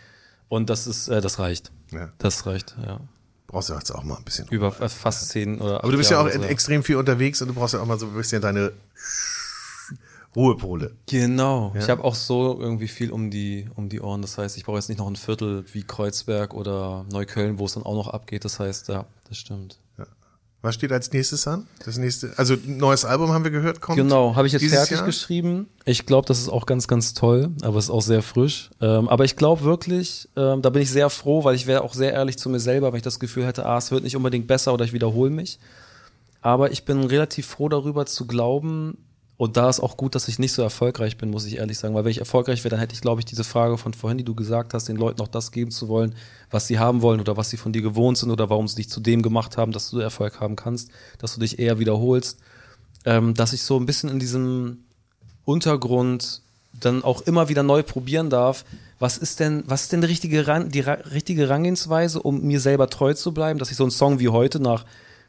Und das ist, äh, das reicht. Ja. Das reicht, ja. Brauchst du jetzt auch mal ein bisschen. Über äh, fast zehn oder Aber du bist ja auch Jahre, extrem viel unterwegs und du brauchst ja auch mal so ein bisschen deine Ruhepole. Genau. Ich habe auch so irgendwie viel um die, um die Ohren. Das heißt, ich brauche jetzt nicht noch ein Viertel wie Kreuzberg oder Neukölln, wo es dann auch noch abgeht. Das heißt, ja, das stimmt. Was steht als nächstes an? Das nächste, also neues Album haben wir gehört, kommt. Genau, habe ich jetzt fertig Jahr? geschrieben. Ich glaube, das ist auch ganz, ganz toll, aber es ist auch sehr frisch. Ähm, aber ich glaube wirklich, ähm, da bin ich sehr froh, weil ich wäre auch sehr ehrlich zu mir selber, wenn ich das Gefühl hätte, ah, es wird nicht unbedingt besser oder ich wiederhole mich. Aber ich bin relativ froh darüber zu glauben, und da ist auch gut, dass ich nicht so erfolgreich bin, muss ich ehrlich sagen. Weil wenn ich erfolgreich wäre, dann hätte ich, glaube ich, diese Frage von vorhin, die du gesagt hast, den Leuten auch das geben zu wollen, was sie haben wollen oder was sie von dir gewohnt sind oder warum sie dich zu dem gemacht haben, dass du Erfolg haben kannst, dass du dich eher wiederholst. Ähm, dass ich so ein bisschen in diesem Untergrund dann auch immer wieder neu probieren darf. Was ist denn, was ist denn die richtige, Ran- die richtige Herangehensweise, um mir selber treu zu bleiben, dass ich so einen Song wie heute nach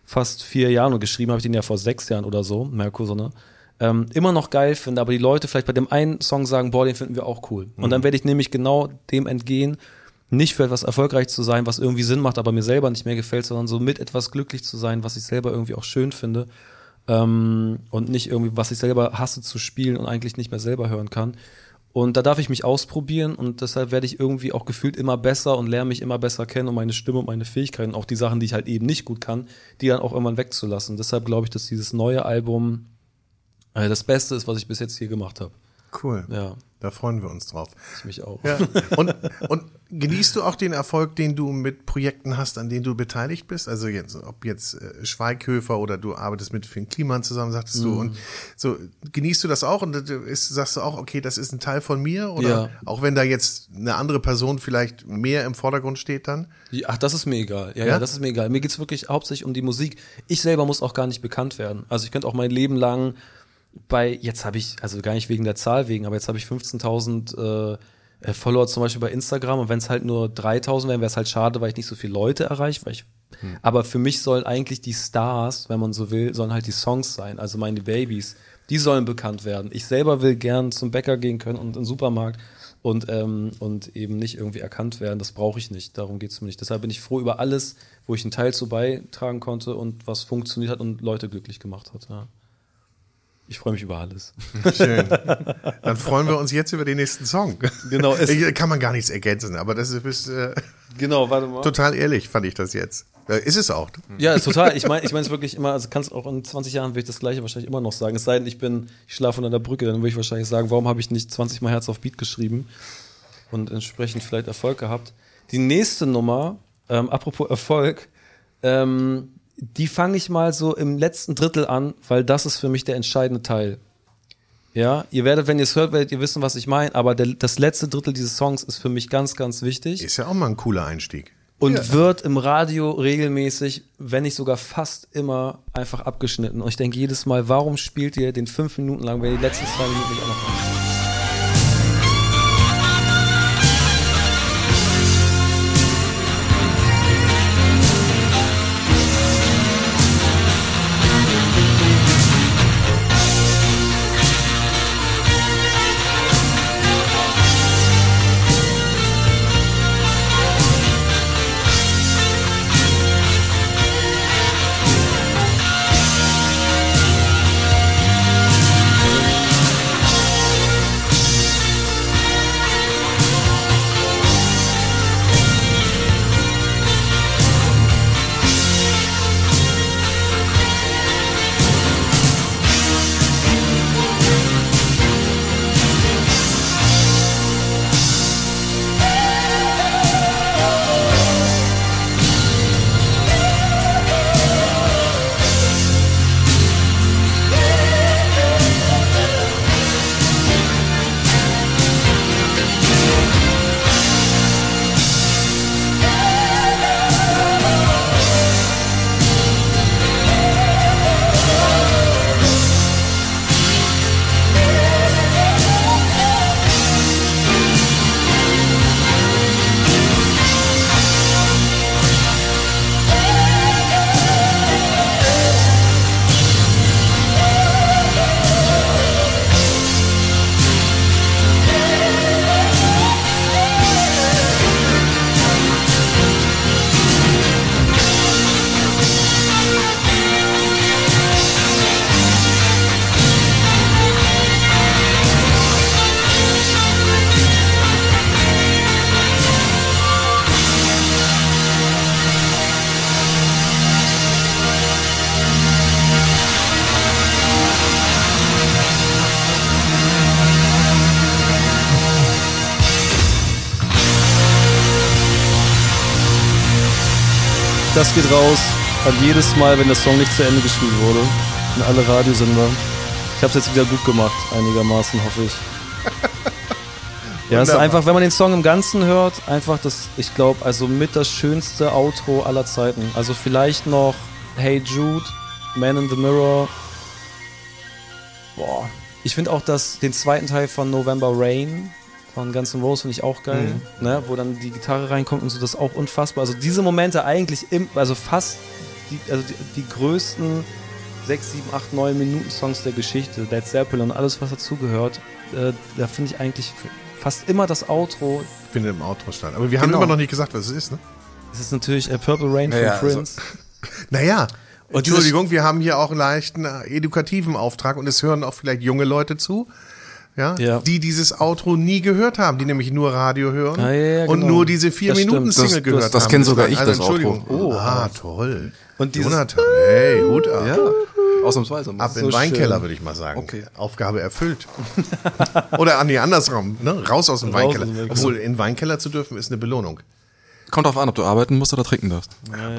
fast vier Jahren und geschrieben habe ich den ja vor sechs Jahren oder so, Merkursonne, ähm, immer noch geil finde, aber die Leute vielleicht bei dem einen Song sagen, boah, den finden wir auch cool. Und dann werde ich nämlich genau dem entgehen, nicht für etwas erfolgreich zu sein, was irgendwie Sinn macht, aber mir selber nicht mehr gefällt, sondern so mit etwas glücklich zu sein, was ich selber irgendwie auch schön finde ähm, und nicht irgendwie, was ich selber hasse zu spielen und eigentlich nicht mehr selber hören kann. Und da darf ich mich ausprobieren und deshalb werde ich irgendwie auch gefühlt immer besser und lerne mich immer besser kennen und meine Stimme und meine Fähigkeiten, auch die Sachen, die ich halt eben nicht gut kann, die dann auch irgendwann wegzulassen. Deshalb glaube ich, dass dieses neue Album äh, das Beste ist, was ich bis jetzt hier gemacht habe. Cool. Ja, Da freuen wir uns drauf. ich mich auch. Ja. Und, und genießt du auch den Erfolg, den du mit Projekten hast, an denen du beteiligt bist? Also jetzt, ob jetzt äh, Schweighöfer oder du arbeitest mit Finn Kliman zusammen, sagtest Mhm. du. Und so genießt du das auch und ist, sagst du auch, okay, das ist ein Teil von mir? Oder Ja. auch wenn da jetzt eine andere Person vielleicht mehr im Vordergrund steht dann? Ja, Ach, das ist mir egal. Ja, ja, Ja? das ist mir egal. Mir geht's wirklich hauptsächlich um die Musik. Ich selber muss auch gar nicht bekannt werden. Also ich könnte auch mein Leben lang bei, jetzt habe ich, also gar nicht wegen der Zahl wegen, aber jetzt habe ich 15.000 äh, äh, Follower zum Beispiel bei Instagram und wenn es halt nur 3.000 wären, wäre es halt schade, weil ich nicht so viele Leute erreiche. Weil ich, Aber für mich sollen eigentlich die Stars, wenn man so will, sollen halt die Songs sein, also meine Babys. Die sollen bekannt werden. Ich selber will gern zum Bäcker gehen können und im Supermarkt und, ähm, und eben nicht irgendwie erkannt werden. Das brauche ich nicht. Darum geht es mir nicht. Deshalb bin ich froh über alles, wo ich einen Teil zu beitragen konnte und was funktioniert hat und Leute glücklich gemacht hat. Ja. Ich freue mich über alles. Schön. Dann freuen wir uns jetzt über den nächsten Song. Genau, Kann man gar nichts ergänzen, aber das ist äh, Genau, warte mal. total ehrlich, fand ich das jetzt. Ist es auch. Ja, ist total. Ich meine ich es wirklich immer, also kannst auch in 20 Jahren würde ich das gleiche wahrscheinlich immer noch sagen. Es sei denn, ich bin, ich schlafe unter der Brücke, dann würde ich wahrscheinlich sagen, warum habe ich nicht 20 Mal Herz auf Beat geschrieben und entsprechend vielleicht Erfolg gehabt. Die nächste Nummer, ähm, apropos Erfolg, ähm, die fange ich mal so im letzten Drittel an, weil das ist für mich der entscheidende Teil. Ja, ihr werdet, wenn ihr es hört, werdet ihr wissen, was ich meine, aber der, das letzte Drittel dieses Songs ist für mich ganz, ganz wichtig Ist ja auch mal ein cooler Einstieg. und wird im Radio regelmäßig, wenn nicht sogar fast immer, einfach abgeschnitten. Und ich denke jedes Mal, warum spielt ihr den fünf Minuten lang, wenn ihr die letzten zwei Minuten nicht auch noch Das geht raus an jedes Mal, wenn der Song nicht zu Ende gespielt wurde. In alle Radiosender. Ich habe es jetzt wieder gut gemacht, einigermaßen, hoffe ich. Ja, es ist einfach, wenn man den Song im Ganzen hört, einfach das, ich glaube, also mit das schönste Outro aller Zeiten. Also vielleicht noch Hey Jude, Man in the Mirror. Boah. Ich finde auch das, den zweiten Teil von November Rain von Guns N' Roses finde ich auch geil, ne, wo dann die Gitarre reinkommt und so, das ist auch unfassbar. Also diese Momente eigentlich im, also fast die, also die, die größten 6, 7, 8, 9 Minuten Songs der Geschichte, Led Zeppelin und alles, was dazugehört, äh, da finde ich eigentlich fast immer das Outro. Findet im Outro statt. Aber wir haben Genau. immer noch nicht gesagt, was es ist, ne? Es ist natürlich äh, Purple Rain Naja, von also- Prince. Naja, Und Entschuldigung, wir haben hier auch einen leichten äh, edukativen Auftrag und es hören auch vielleicht junge Leute zu, ja, Ja. die dieses Outro nie gehört haben, die nämlich nur Radio hören Ah, ja, ja, und genau. nur diese vier Das Minuten stimmt. Single Das- gehört das- das haben. kenn sogar bislang. ich, das Entschuldigung. Outro. Oh, ah, toll. Und dieses- Jonathan, hey, Hut ab. Ja, ausnahmsweise. Ab in den Weinkeller, würde ich mal sagen. Okay. Aufgabe erfüllt. Oder an die andersrum, ne? Raus aus dem Raus Weinkeller. aus dem Weinkeller. Obwohl, in den Weinkeller zu dürfen, ist eine Belohnung. Kommt drauf an, ob du arbeiten musst oder trinken darfst.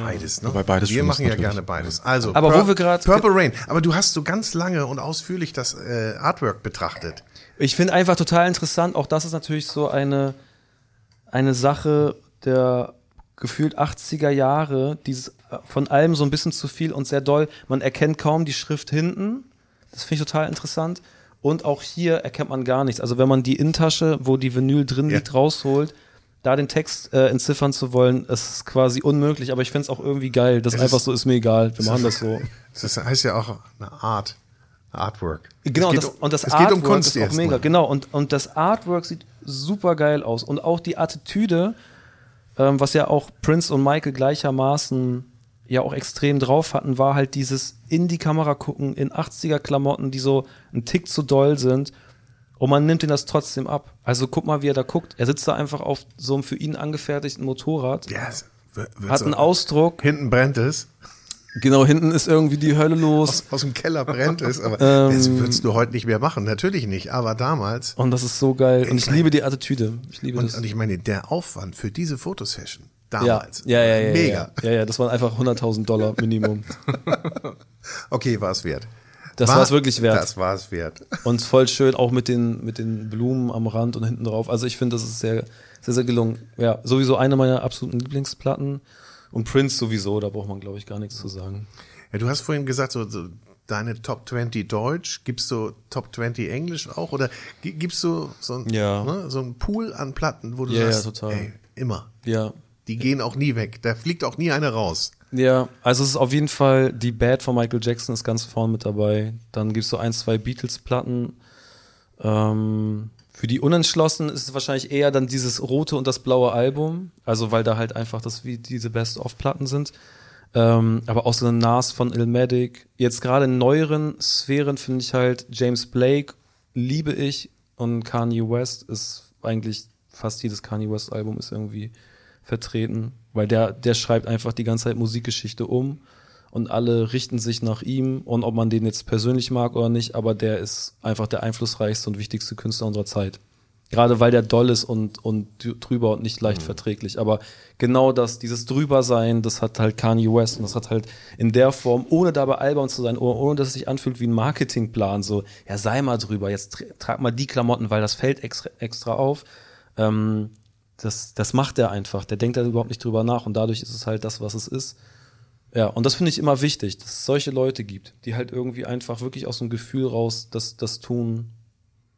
Beides, ne? Wobei beides wir machen ja natürlich. gerne beides. Also, Aber wo wir grad- Purple Rain. Aber du hast so ganz lange und ausführlich das äh, Artwork betrachtet. Ich finde einfach total interessant, auch das ist natürlich so eine, eine Sache der gefühlt 80er Jahre, dieses äh, von allem so ein bisschen zu viel und sehr doll. Man erkennt kaum die Schrift hinten. Das finde ich total interessant. Und auch hier erkennt man gar nichts. Also wenn man die Innentasche, wo die Vinyl drin Ja. liegt, rausholt, da den Text äh, entziffern zu wollen, ist quasi unmöglich. Aber ich finde es auch irgendwie geil. Das ist Es einfach ist- so, ist mir egal. Wir machen das so. Das heißt ja auch eine Art. Artwork. Genau, das, um- und das Artwork um Kunst ist auch mega. Genau, und, und das Artwork sieht super geil aus. Und auch die Attitüde, ähm, was ja auch Prince und Michael gleichermaßen ja auch extrem drauf hatten, war halt dieses in die Kamera gucken, in 80er-Klamotten, die so ein Tick zu doll sind. Und man nimmt ihn das trotzdem ab. Also guck mal, wie er da guckt. Er sitzt da einfach auf so einem für ihn angefertigten Motorrad, Ja, es wird, wird hat so- einen Ausdruck. Hinten brennt es. Genau, hinten ist irgendwie die Hölle los. Aus, aus dem Keller brennt es. Aber Ähm. das würdest du heute nicht mehr machen. Natürlich nicht. Aber damals. Und das ist so geil. Und ich liebe die Attitüde. Ich liebe Und, das. und ich meine, der Aufwand für diese Fotosession Ja, damals. ja, ja, ja, Mega. Ja, ja, ja, das waren einfach 100.000 Dollar Minimum. Okay, war es wert. Das War- war es wirklich wert. Das war es wert. Und voll schön, auch mit den, mit den Blumen am Rand und hinten drauf. Also ich finde, das ist sehr, sehr, sehr gelungen. Ja, sowieso eine meiner absoluten Lieblingsplatten. Und Prince sowieso, da braucht man, glaube ich, gar nichts zu sagen. Ja, du hast vorhin gesagt, so, so deine Top 20 Deutsch, gibst du Top 20 Englisch auch? Oder gi- gibst du so ein, Ja. ne, so ein Pool an Platten, wo du Ja, ja, sagst, total. ey, immer. Ja. Die gehen auch nie weg. Da fliegt auch nie eine raus. Ja, also es ist auf jeden Fall, die Bad von Michael Jackson ist ganz vorn mit dabei. Dann gibt's so ein, zwei Beatles-Platten. Ähm, für die Unentschlossenen ist es wahrscheinlich eher dann dieses rote und das blaue Album. Also weil da halt einfach das wie diese Best-of-Platten sind. Ähm, aber auch so eine Nas von Illmatic. Jetzt gerade in neueren Sphären finde ich halt James Blake liebe ich und Kanye West ist eigentlich fast jedes Kanye West Album ist irgendwie vertreten, weil der der schreibt einfach die ganze Zeit Musikgeschichte um und alle richten sich nach ihm und ob man den jetzt persönlich mag oder nicht, aber der ist einfach der einflussreichste und wichtigste Künstler unserer Zeit. Gerade weil der doll ist und, und drüber und nicht leicht verträglich. Aber genau das, dieses Drübersein, das hat halt Kanye West und das hat halt in der Form, ohne dabei albern zu sein, ohne, dass es sich anfühlt wie ein Marketingplan, so, ja, sei mal drüber, jetzt tra- trag mal die Klamotten, weil das fällt extra, extra auf. Ähm, das, das macht er einfach. Der denkt da überhaupt nicht drüber nach und dadurch ist es halt das, was es ist. Ja, und das finde ich immer wichtig, dass es solche Leute gibt, die halt irgendwie einfach wirklich aus dem Gefühl raus das, das tun,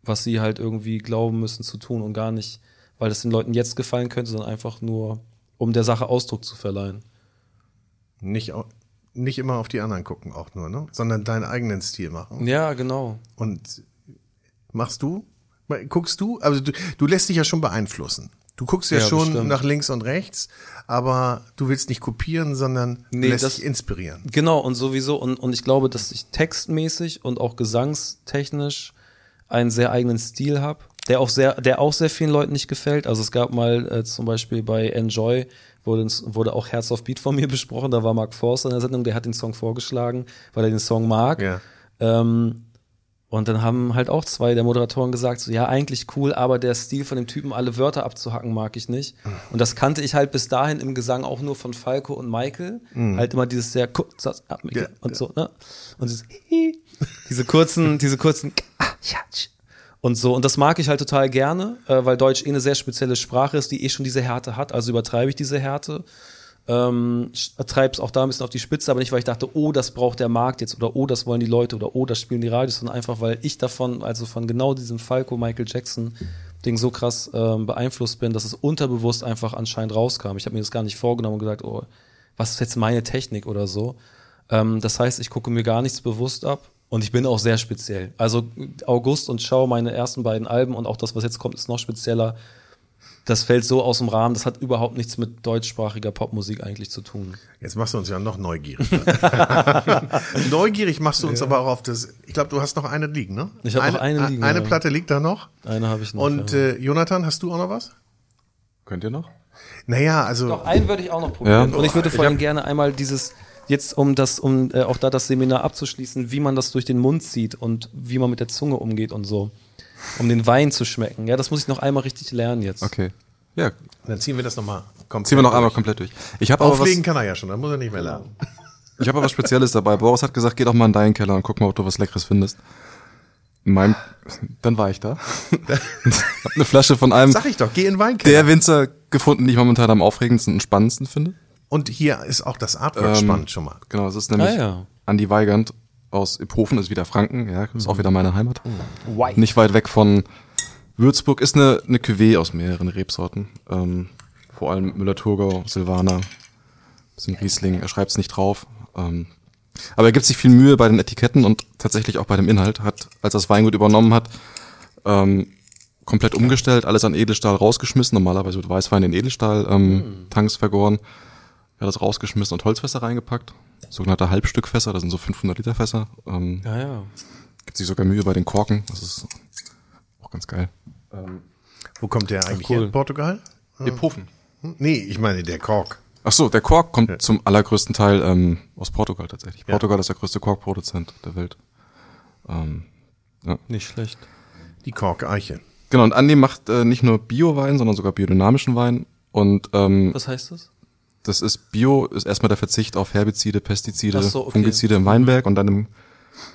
was sie halt irgendwie glauben müssen zu tun und gar nicht, weil das den Leuten jetzt gefallen könnte, sondern einfach nur, um der Sache Ausdruck zu verleihen. Nicht, nicht immer auf die anderen gucken auch nur, ne? Sondern deinen eigenen Stil machen. Ja, genau. Und machst du? Guckst du? Also du, du lässt dich ja schon beeinflussen. Du guckst ja, Ja, schon bestimmt. nach links und rechts, aber du willst nicht kopieren, sondern Nee, lässt das- dich inspirieren. Genau, und sowieso, und, und ich glaube, dass ich textmäßig und auch gesangstechnisch einen sehr eigenen Stil habe, der auch sehr, der auch sehr vielen Leuten nicht gefällt. Also es gab mal äh, zum Beispiel bei Enjoy wurde, wurde auch Herz auf Beat von mir besprochen, da war Mark Forster in der Sendung, der hat den Song vorgeschlagen, weil er den Song mag. Ja. Ähm, und dann haben halt auch zwei der Moderatoren gesagt, so ja, eigentlich cool, aber der Stil von dem Typen, alle Wörter abzuhacken, mag ich nicht. Und das kannte ich halt bis dahin im Gesang auch nur von Falco und Michael. Halt immer dieses sehr kurz ab Ja, und so, ne? Und dieses diese kurzen, diese kurzen ah, und so. Und das mag ich halt total gerne, äh, weil Deutsch eh eine sehr spezielle Sprache ist, die eh schon diese Härte hat. Also übertreibe ich diese Härte ähm, treib's auch da ein bisschen auf die Spitze, aber nicht, weil ich dachte, oh, das braucht der Markt jetzt oder oh, das wollen die Leute oder oh, das spielen die Radios, sondern einfach, weil ich davon, also von genau diesem Falco Michael Jackson Ding so krass ähm, beeinflusst bin, dass es unterbewusst einfach anscheinend rauskam. Ich habe mir das gar nicht vorgenommen und gesagt, oh, was ist jetzt meine Technik oder so. Ähm, das heißt, ich gucke mir gar nichts bewusst ab. Und ich bin auch sehr speziell. Also August und Schau, meine ersten beiden Alben und auch das, was jetzt kommt, ist noch spezieller das fällt so aus dem Rahmen, das hat überhaupt nichts mit deutschsprachiger Popmusik eigentlich zu tun. Jetzt machst du uns ja noch neugierig. neugierig machst du uns aber auch auf das. Ich glaube, du hast noch eine liegen, ne? Ich hab noch eine liegen, Eine ja. Platte liegt da noch. Eine habe ich noch. Und ja. äh, Jonathan, hast du auch noch was? Könnt ihr noch? Naja, also. Noch einen würde ich auch noch probieren. Ja. Und ich würde vor allem gerne einmal dieses, jetzt um das, um äh, auch da das Seminar abzuschließen, wie man das durch den Mund zieht und wie man mit der Zunge umgeht und so. Um den Wein zu schmecken. Ja, das muss ich noch einmal richtig lernen jetzt. Okay. Ja, Dann ziehen wir das nochmal komplett. ziehen wir noch einmal durch. komplett durch. Ich habe aber was, Auflegen kann er ja schon, dann muss er nicht mehr lernen. ich habe aber was Spezielles dabei. Boris hat gesagt, geh doch mal in deinen Keller und guck mal, ob du was Leckeres findest. In meinem, dann war ich da. hab eine Flasche von einem Sag ich doch, geh in den Weinkeller. der Winzer gefunden, den ich momentan am aufregendsten und spannendsten finde. Und hier ist auch das Artwork Ähm, spannend schon mal. Genau, es ist nämlich Ah, ja. Andi Weigand aus Iphofen, ist wieder Franken, ja, ist auch wieder meine Heimat. White. Nicht weit weg von Würzburg, ist eine, eine Cuvée aus mehreren Rebsorten. Ähm, vor allem Müller-Thurgau, Silvaner, bisschen Riesling, er schreibt es nicht drauf. Ähm, Aber er gibt sich viel Mühe bei den Etiketten und tatsächlich auch bei dem Inhalt. Hat, als er das Weingut übernommen hat, ähm, komplett umgestellt, alles an Edelstahl rausgeschmissen. Normalerweise wird Weißwein in Edelstahl ähm, Tanks vergoren. Er hat das rausgeschmissen und Holzfässer reingepackt. Sogenannte Halbstückfässer, das sind so 500 Liter Fässer. Ähm, Ja, ja. Gibt sich sogar Mühe bei den Korken. Das ist auch ganz geil. Wo kommt der eigentlich cool. her? Portugal? Epofen. Hm? Nee, ich meine der Kork. Ach so, der Kork kommt zum allergrößten Teil ähm, aus Portugal tatsächlich. Portugal ist der größte Korkproduzent der Welt. Nicht schlecht. Die Korkeiche. Genau, und Andi macht äh, nicht nur Bio-Wein, sondern sogar biodynamischen Wein. Und ähm, Was heißt das? Das ist Bio, ist erstmal der Verzicht auf Herbizide, Pestizide, so, okay. Fungizide im Weinberg und dann im,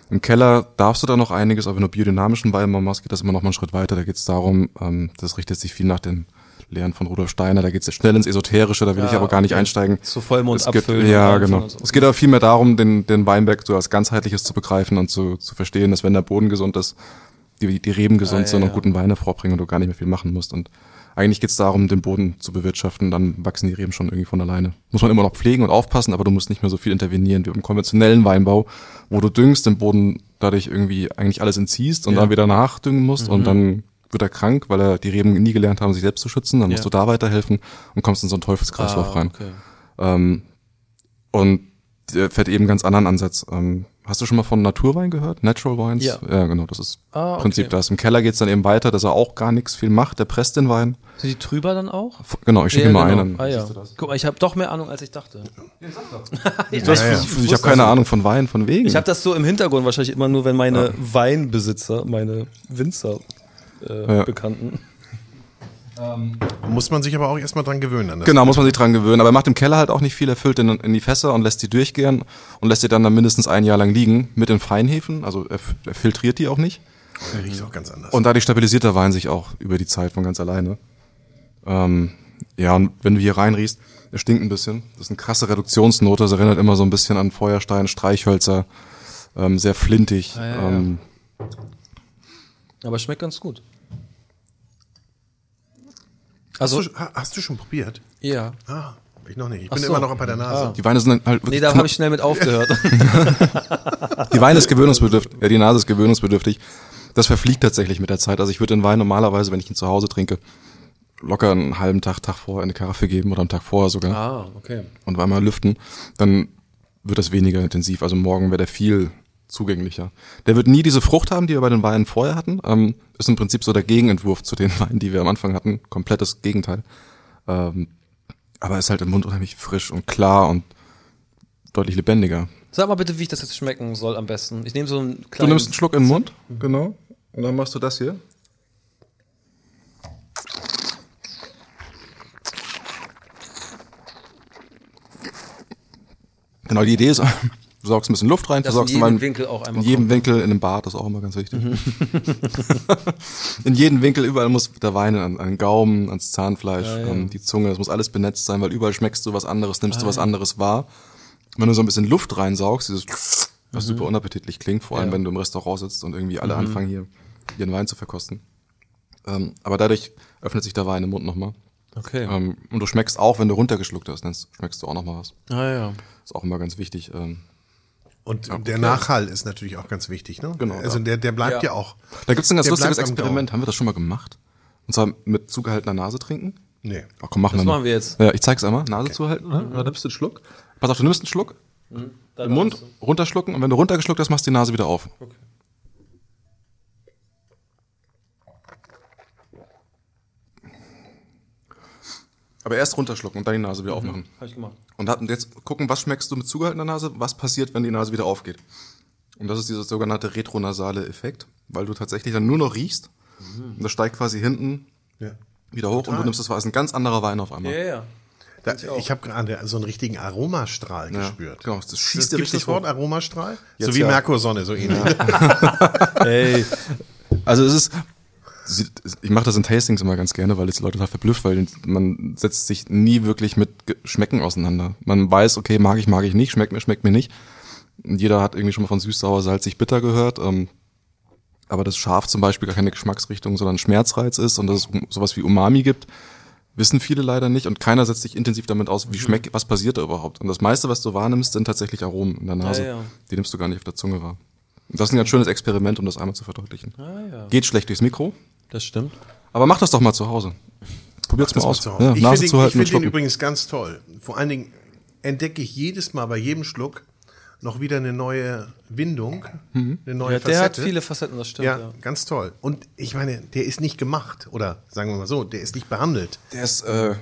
im Keller darfst du da noch einiges, aber wenn du biodynamischen Wein machst, geht das immer noch mal einen Schritt weiter. Da geht es darum, ähm, das richtet sich viel nach den Lehren von Rudolf Steiner, da geht es schnell ins Esoterische, da will ich Ja, aber gar nicht okay. einsteigen. Zu Vollmond Es geht, abfüllen Ja, und genau. so. Es geht aber viel mehr darum, den, den Weinberg so als ganzheitliches zu begreifen und zu, zu verstehen, dass wenn der Boden gesund ist, die, die Reben gesund Ah, ja, sind und ja. guten Wein hervorbringen und du gar nicht mehr viel machen musst. Und eigentlich geht es darum, den Boden zu bewirtschaften, dann wachsen die Reben schon irgendwie von alleine. Muss man immer noch pflegen und aufpassen, aber du musst nicht mehr so viel intervenieren wie im konventionellen Weinbau, wo du düngst, den Boden dadurch irgendwie eigentlich alles entziehst und dann wieder nachdüngen musst Mhm. und dann wird er krank, weil er die Reben nie gelernt haben, sich selbst zu schützen. Dann musst Ja. du da weiterhelfen und kommst in so einen Teufelskreislauf Ah, rein. okay. Ähm, und der fährt eben ganz anderen Ansatz. Ähm, hast du schon mal von Naturwein gehört? Natural Wines? Ja. Ja, genau, das ist Ah, im Prinzip okay. das. Im Keller geht's dann eben weiter, dass er auch gar nichts viel macht. Der presst den Wein. Sind die trüber dann auch? F- Genau, ich schicke Ja, mal genau. einen. Ah, ja. Guck mal, ich habe doch mehr Ahnung, als ich dachte. ich Du hast, Ja, ja. Ich habe keine Ahnung von Wein, von wegen. ich habe das so im Hintergrund wahrscheinlich immer nur, wenn meine Weinbesitzer, meine Winzer äh, Ja. Bekannten. Muss man sich aber auch erstmal dran gewöhnen. An das. Genau, muss man sich dran gewöhnen. Aber er macht im Keller halt auch nicht viel. Er füllt in, in die Fässer und lässt die durchgehen und lässt die dann, dann mindestens ein Jahr lang liegen mit den Feinhefen. Also er, er filtriert die auch nicht. Der riecht auch ganz anders. Und dadurch stabilisiert der Wein sich auch über die Zeit von ganz alleine. Ähm, ja, und wenn du hier reinriechst, er stinkt ein bisschen. Das ist eine krasse Reduktionsnote. Das erinnert immer so ein bisschen an Feuerstein, Streichhölzer. Ähm, sehr flintig. ja, ja. ähm, Aber schmeckt ganz gut. Hast, Also, du, ha- hast du schon probiert? ja. Ah, ich noch nicht. Ich Ach bin so. immer noch bei der Nase. die Weine sind halt Nee, da habe ich schnell mit aufgehört. Die Wein ist gewöhnungsbedürftig, ja, die Nase ist gewöhnungsbedürftig. Das verfliegt tatsächlich mit der Zeit. Also ich würde den Wein normalerweise, wenn ich ihn zu Hause trinke, locker einen halben Tag, Tag vorher in eine Karaffe geben oder einen Tag vorher sogar ah, okay. und einmal lüften. Dann wird das weniger intensiv. Also morgen wäre der viel zugänglicher. Der wird nie diese Frucht haben, die wir bei den Weinen vorher hatten. Ähm, ist im Prinzip so der Gegenentwurf zu den Weinen, die wir am Anfang hatten. Komplettes Gegenteil. Ähm, aber ist halt im Mund unheimlich frisch und klar und deutlich lebendiger. Sag mal bitte, wie ich das jetzt schmecken soll am besten. Ich nehme so einen Du kleinen. nimmst einen Schluck in den Mund, genau. Und dann machst du das hier. Genau, die Idee ist, du saugst ein bisschen Luft rein, Dass versorgst in mal jedem Winkel auch einmal In jedem kommt. Mhm. Winkel, in einem Bad, das ist auch immer ganz wichtig. in jedem Winkel, überall muss der Wein an, an den Gaumen, ans Zahnfleisch, ähm, die Zunge, das muss alles benetzt sein, weil überall schmeckst du was anderes, nimmst Ah, du was anderes wahr. Wenn du so ein bisschen Luft reinsaugst, dieses was super unappetitlich klingt, vor allem Mhm. Ja. Mhm. wenn du im Restaurant sitzt und irgendwie alle anfangen hier ihren Wein zu verkosten. Ähm, aber dadurch öffnet sich der Wein im Mund nochmal. Okay. Ähm, und du schmeckst auch, wenn du runtergeschluckt hast, dann schmeckst du auch nochmal was. ah, ja. Ist auch immer ganz wichtig. Ähm, Und der Nachhall ist natürlich auch ganz wichtig. Ne? Genau, Also ja. der, der bleibt ja, Ja. auch. da gibt's ein ganz Der lustiges Experiment. Haben wir das schon mal gemacht? Und zwar mit zugehaltener Nase trinken? Nee. Ach komm, machen Das wir mal. machen wir jetzt. Ja, ich zeig's einmal. Nase zuhalten. Oder? Dann nimmst du einen Schluck. Pass auf, du nimmst einen Schluck. Im Mund runterschlucken. Und wenn du runtergeschluckt hast, machst du die Nase wieder auf. Aber erst runterschlucken und dann die Nase wieder aufmachen. Hab ich gemacht. Und hat- und jetzt gucken, was schmeckst du mit zugehaltener Nase, was passiert, wenn die Nase wieder aufgeht. Und das ist dieser sogenannte retronasale Effekt, weil du tatsächlich dann nur noch riechst. Und das steigt quasi hinten Ja. wieder hoch und du nimmst das ist ein ganz anderer Wein auf einmal. Ja, ja. Da, ich habe gerade so einen richtigen Aromastrahl gespürt. genau, das schießt Gibt es richtig das Wort. Aromastrahl? Jetzt so wie ja. Merkursonne, so ähnlich. Ey. Also es ist, ich mache das in Tastings immer ganz gerne, weil es Leute total verblüfft, weil man setzt sich nie wirklich mit Schmecken auseinander. Man weiß, okay, mag ich, mag ich nicht, schmeckt mir, schmeckt mir nicht. Und Jeder hat irgendwie schon mal von süß, sauer, salzig, bitter gehört. Ähm, aber das Scharf zum Beispiel gar keine Geschmacksrichtung, sondern Schmerzreiz ist und dass es sowas wie Umami gibt, Wissen viele leider nicht und keiner setzt sich intensiv damit aus, Mhm. wie schmeckt, was passiert da überhaupt. Und das meiste, was du wahrnimmst, sind tatsächlich Aromen in der Nase. Ja, ja. Die nimmst du gar nicht auf der Zunge wahr. Das ist ein ganz schönes Experiment, um das einmal zu verdeutlichen. Ah, ja. Geht schlecht durchs Mikro, Das stimmt. aber mach das doch mal zu Hause. Probiert's mal mal aus. zu Hause. Ja, ich finde den, ich find den übrigens ganz toll. Vor allen Dingen entdecke ich jedes Mal bei jedem Schluck noch wieder eine neue Windung, Mhm. eine neue Ja, der hat Facette. viele Facetten, das stimmt. ja, Ja. ganz toll. Und ich meine, der ist nicht gemacht oder sagen wir mal so, der ist nicht behandelt, Der ist äh,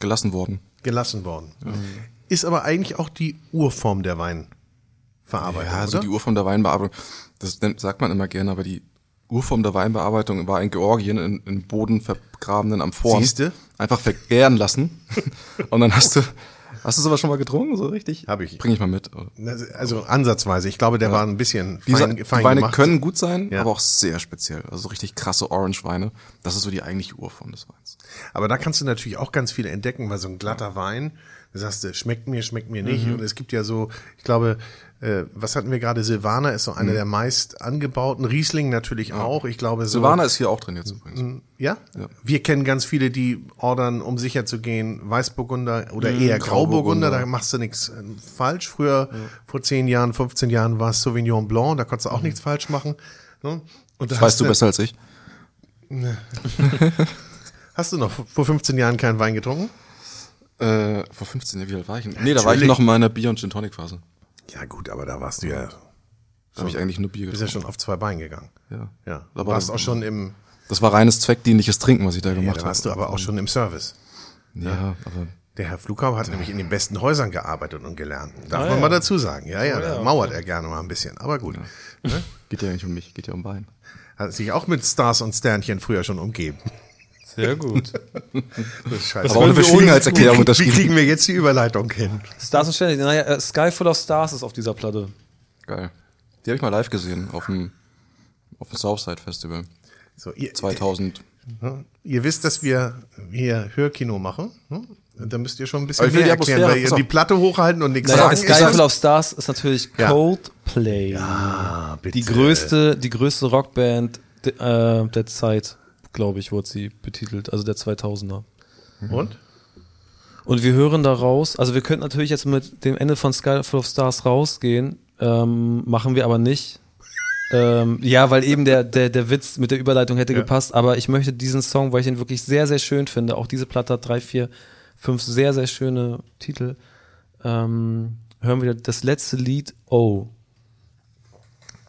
gelassen worden. gelassen worden. Ist aber eigentlich auch die Urform der Weinverarbeitung, Ja, so oder? die Urform der Weinbearbeitung, das nennt- sagt man immer gerne, aber die Urform der Weinbearbeitung war in Georgien in, in Boden vergrabenen Amphoren. Siehste? Einfach vergären lassen. Und dann hast du, hast du sowas schon mal getrunken, so richtig? Hab ich. Bring ich mal mit. Also ansatzweise. Ich glaube, der war ein bisschen Diese, fein, die fein Weine gemacht. können gut sein, Ja. aber auch sehr speziell. Also so richtig krasse Orange-Weine. Das ist so die eigentliche Urform des Weins. Aber da kannst du natürlich auch ganz viel entdecken, weil so ein glatter Wein, da sagst du, schmeckt mir, schmeckt mir nicht. Und es gibt ja so, ich glaube, äh, was hatten wir gerade? Silvaner ist so einer der meist angebauten. Riesling natürlich auch. Ich glaube, so. Silvaner ist hier auch drin jetzt übrigens. Ja? Wir kennen ganz viele, die ordern, um sicher zu gehen, Weißburgunder oder eher Grauburgunder. Grauburgunder. Da machst du nichts äh, falsch. Früher, vor 10 Jahren, 15 Jahren war es Sauvignon Blanc, da konntest du auch nichts falsch machen. Ne? Und da Das weißt du besser als ich. Hast du noch vor 15 Jahren keinen Wein getrunken? Äh, vor 15 Jahren, wie alt war ich? Nee, da war ich noch in meiner Bier- und Gin-Tonic-Phase. Ja gut, aber da warst du ja, Da habe ich eigentlich nur Bier bist ja getrunken. schon auf zwei Beinen gegangen. Ja. Ja, Aber du warst auch schon im, Das war reines zweckdienliches Trinken, was ich da ja, gemacht da habe. warst du aber auch schon im Service. Ja, aber Der Herr Flughaber hat nämlich in den besten Häusern gearbeitet und gelernt. Darf man mal dazu sagen. Ja, ja, da mauert er gerne mal ein bisschen. Aber gut. Ne? geht ja nicht um mich, geht ja um Wein. Hat sich auch mit Stars und Sternchen früher schon umgeben. Sehr gut. Das ist scheiße. Aber auch eine Verschwiegenheitserklärung Wie unterschrieben. kriegen wir jetzt die Überleitung hin? Stars und Sterne. Naja, äh, Sky Full of Stars ist auf dieser Platte. Geil. Die habe ich mal live gesehen auf dem, auf dem Southside Festival. So, ihr, 2000. ihr wisst, dass wir hier Hörkino machen. hm? Da müsst ihr schon ein bisschen Aber ich will mehr erklären, weil ihr die Platte hochhalten und nichts Naja, sagen. Sky Full of Stars ist natürlich Ja. Coldplay. Ah, bitte. Die größte, die größte Rockband äh, der Zeit, glaube ich, wurde sie betitelt, also der 2000er. Und? Und wir hören da raus, also wir könnten natürlich jetzt mit dem Ende von Sky Full of Stars rausgehen, ähm, machen wir aber nicht. ähm, ja, weil eben der, der, der Witz mit der Überleitung hätte gepasst, aber ich möchte diesen Song, weil ich ihn wirklich sehr, sehr schön finde, auch diese Platte hat drei, vier, fünf sehr, sehr schöne Titel, ähm, hören wir das letzte Lied, Oh,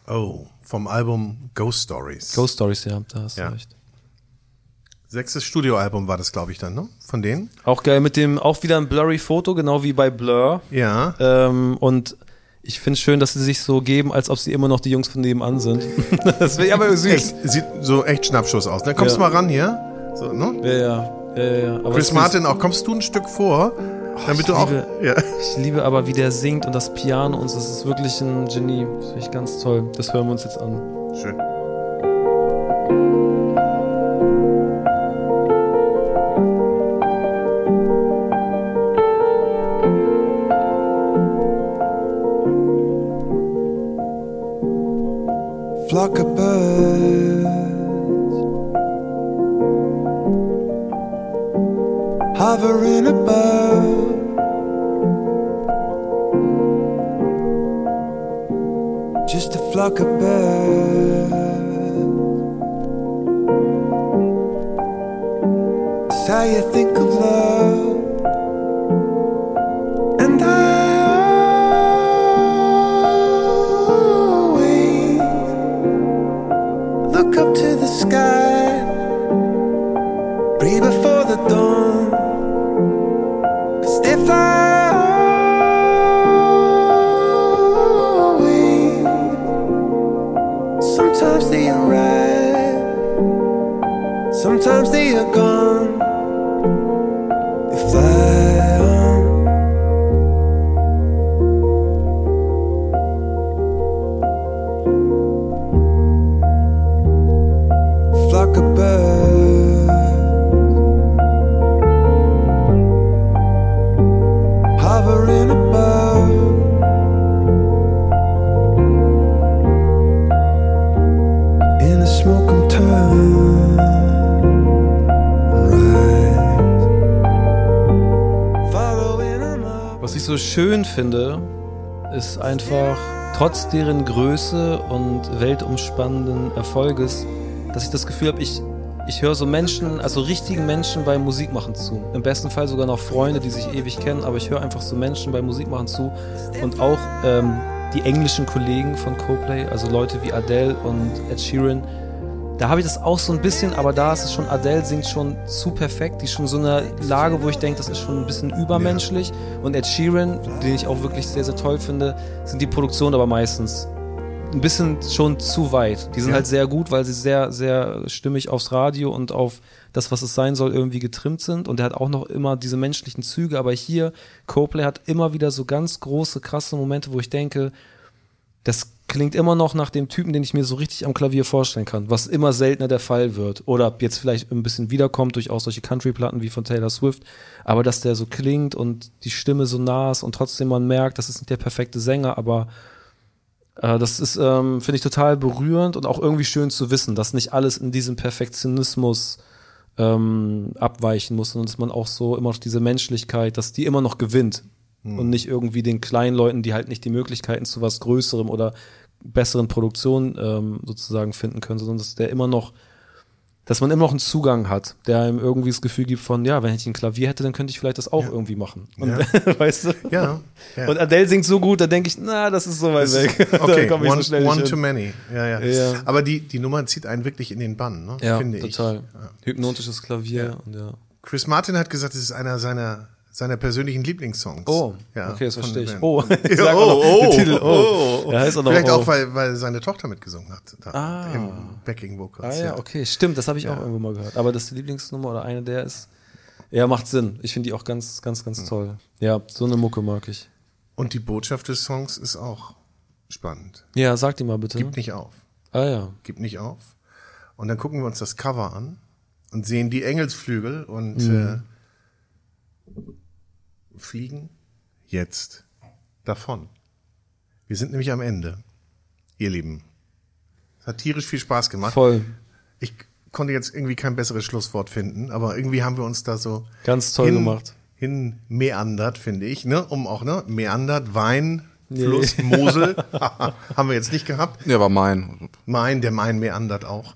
Oh, vom Album Ghost Stories. Ghost Stories, ja, da hast Ja. du recht. Sechstes Studioalbum war das, glaube ich, dann, ne? Von denen? Auch geil mit dem, auch wieder ein blurry Foto, genau wie bei Blur. Ja. Ähm, und ich finde es schön, dass sie sich so geben, als ob sie immer noch die Jungs von nebenan sind. das wäre aber süß. Echt, sieht so echt Schnappschuss aus. Dann kommst Ja. du mal ran hier. So, ne? Ja, ja. ja, ja. Aber Chris Martin, auch kommst du ein Stück vor, damit ich du auch. liebe- Ja. Ich liebe aber, wie der singt und das Piano und das ist wirklich ein Genie. Das finde ich ganz toll. Das hören wir uns jetzt an. Schön. Flock of birds hovering above. Just a flock of birds. It's how you think trotz deren Größe und weltumspannenden Erfolges, dass ich das Gefühl habe, ich, ich höre so Menschen, also richtigen Menschen beim Musikmachen zu. Im besten Fall sogar noch Freunde, die sich ewig kennen, aber ich höre einfach so Menschen beim Musikmachen zu und auch ähm, die englischen Kollegen von Coplay, also Leute wie Adele und Ed Sheeran, da habe ich das auch so ein bisschen, aber da ist es schon, Adele singt schon zu perfekt. Die ist schon so eine Lage, wo ich denke, das ist schon ein bisschen übermenschlich. Und Ed Sheeran, den ich auch wirklich sehr, sehr toll finde, sind die Produktionen aber meistens ein bisschen schon zu weit. Die sind Ja. halt sehr gut, weil sie sehr, sehr stimmig aufs Radio und auf das, was es sein soll, irgendwie getrimmt sind. Und er hat auch noch immer diese menschlichen Züge. Aber hier, Coplay hat immer wieder so ganz große, krasse Momente, wo ich denke, das klingt immer noch nach dem Typen, den ich mir so richtig am Klavier vorstellen kann, was immer seltener der Fall wird. Oder jetzt vielleicht ein bisschen wiederkommt durch auch solche Country-Platten wie von Taylor Swift. Aber dass der so klingt und die Stimme so nah ist und trotzdem man merkt, das ist nicht der perfekte Sänger, aber äh, das ist, ähm, finde ich, total berührend und auch irgendwie schön zu wissen, dass nicht alles in diesem Perfektionismus ähm, abweichen muss, sondern dass man auch so immer noch diese Menschlichkeit, dass die immer noch gewinnt und nicht irgendwie den kleinen Leuten, die halt nicht die Möglichkeiten zu was Größerem oder besseren Produktionen ähm, sozusagen finden können, sondern dass der immer noch, dass man immer noch einen Zugang hat, der einem irgendwie das Gefühl gibt von, ja, wenn ich ein Klavier hätte, dann könnte ich vielleicht das auch irgendwie machen. Und, weißt du? Ja. ja. Und Adele singt so gut, da denke ich, na, das ist so weit weg. Okay, one, so schnell one too many. Ja, ja, Ja. Aber die, die Nummer zieht einen wirklich in den Bann, ne? Ja, finde ich. total. Hypnotisches Klavier und ja. Chris Martin hat gesagt, es ist einer seiner, seiner persönlichen Lieblingssongs. Oh, ja, okay, das verstehe ich. Oh, Ja, sag auch noch den Titel. Oh, Ja, heißt auch noch Vielleicht oh. auch, weil, weil seine Tochter mitgesungen hat. Da, Ah. Im Backing Vocals. Ah ja, okay, stimmt, das habe ich auch irgendwo mal gehört. Aber dass die Lieblingsnummer oder eine der ist, ja, macht Sinn. Ich finde die auch ganz, ganz, ganz Hm. toll. Ja, so eine Mucke mag ich. Und die Botschaft des Songs ist auch spannend. Ja, sag die mal bitte. Gib nicht auf. ah ja. Gib nicht auf. Und dann gucken wir uns das Cover an und sehen die Engelsflügel und Mhm. äh, fliegen jetzt davon. Wir sind nämlich am Ende, ihr Lieben. Hat tierisch viel Spaß gemacht. Voll. Ich konnte jetzt irgendwie kein besseres Schlusswort finden, aber irgendwie haben wir uns da so Ganz toll hin, gemacht. hin meandert, finde ich, ne? Um auch, ne? Meandert, Wein, Fluss, Mosel. haben wir jetzt nicht gehabt. Ja, war mein. Main, der Main meandert auch.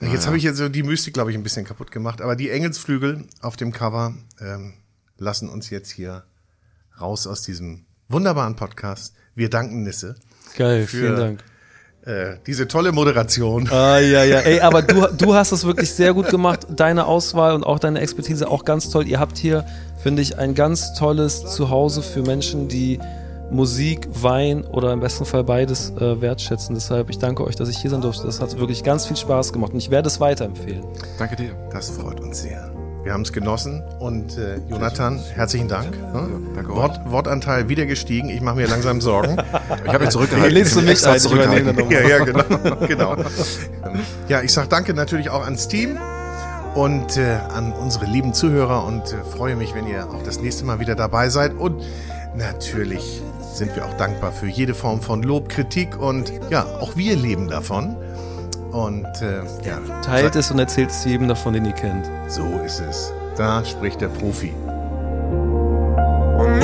Jetzt habe ich jetzt so die Mystik, glaube ich, ein bisschen kaputt gemacht. Aber die Engelsflügel auf dem Cover ähm, lassen uns jetzt hier raus aus diesem wunderbaren Podcast. Wir danken Nisse Geil, Für- vielen Dank. äh, diese tolle Moderation. Ah, ja, ja. Ey, aber du, du hast es wirklich sehr gut gemacht. Deine Auswahl und auch deine Expertise auch ganz toll. Ihr habt hier, finde ich, ein ganz tolles Zuhause für Menschen, die Musik, Wein oder im besten Fall beides äh, wertschätzen. Deshalb, ich danke euch, dass ich hier sein durfte. Das hat wirklich ganz viel Spaß gemacht und ich werde es weiterempfehlen. Danke dir. Das freut uns sehr. Wir haben es genossen und äh, Jonathan, herzlichen Dank. Ne? danke euch. Wort, Wortanteil wieder gestiegen. Ich mache mir langsam Sorgen. Ich habe mich zurückgehalten. Lehnst du Ich hab mich ein, zurückgehalten. ja, ja, genau. genau. Ja, ich sage danke natürlich auch ans Team und äh, an unsere lieben Zuhörer und äh, freue mich, wenn ihr auch das nächste Mal wieder dabei seid. Und natürlich sind wir auch dankbar für jede Form von Lob, Kritik und ja, auch wir leben davon. Und äh, ja, Teilt es und erzählt es jedem davon, den ihr kennt. so ist es. Da spricht der Profi. One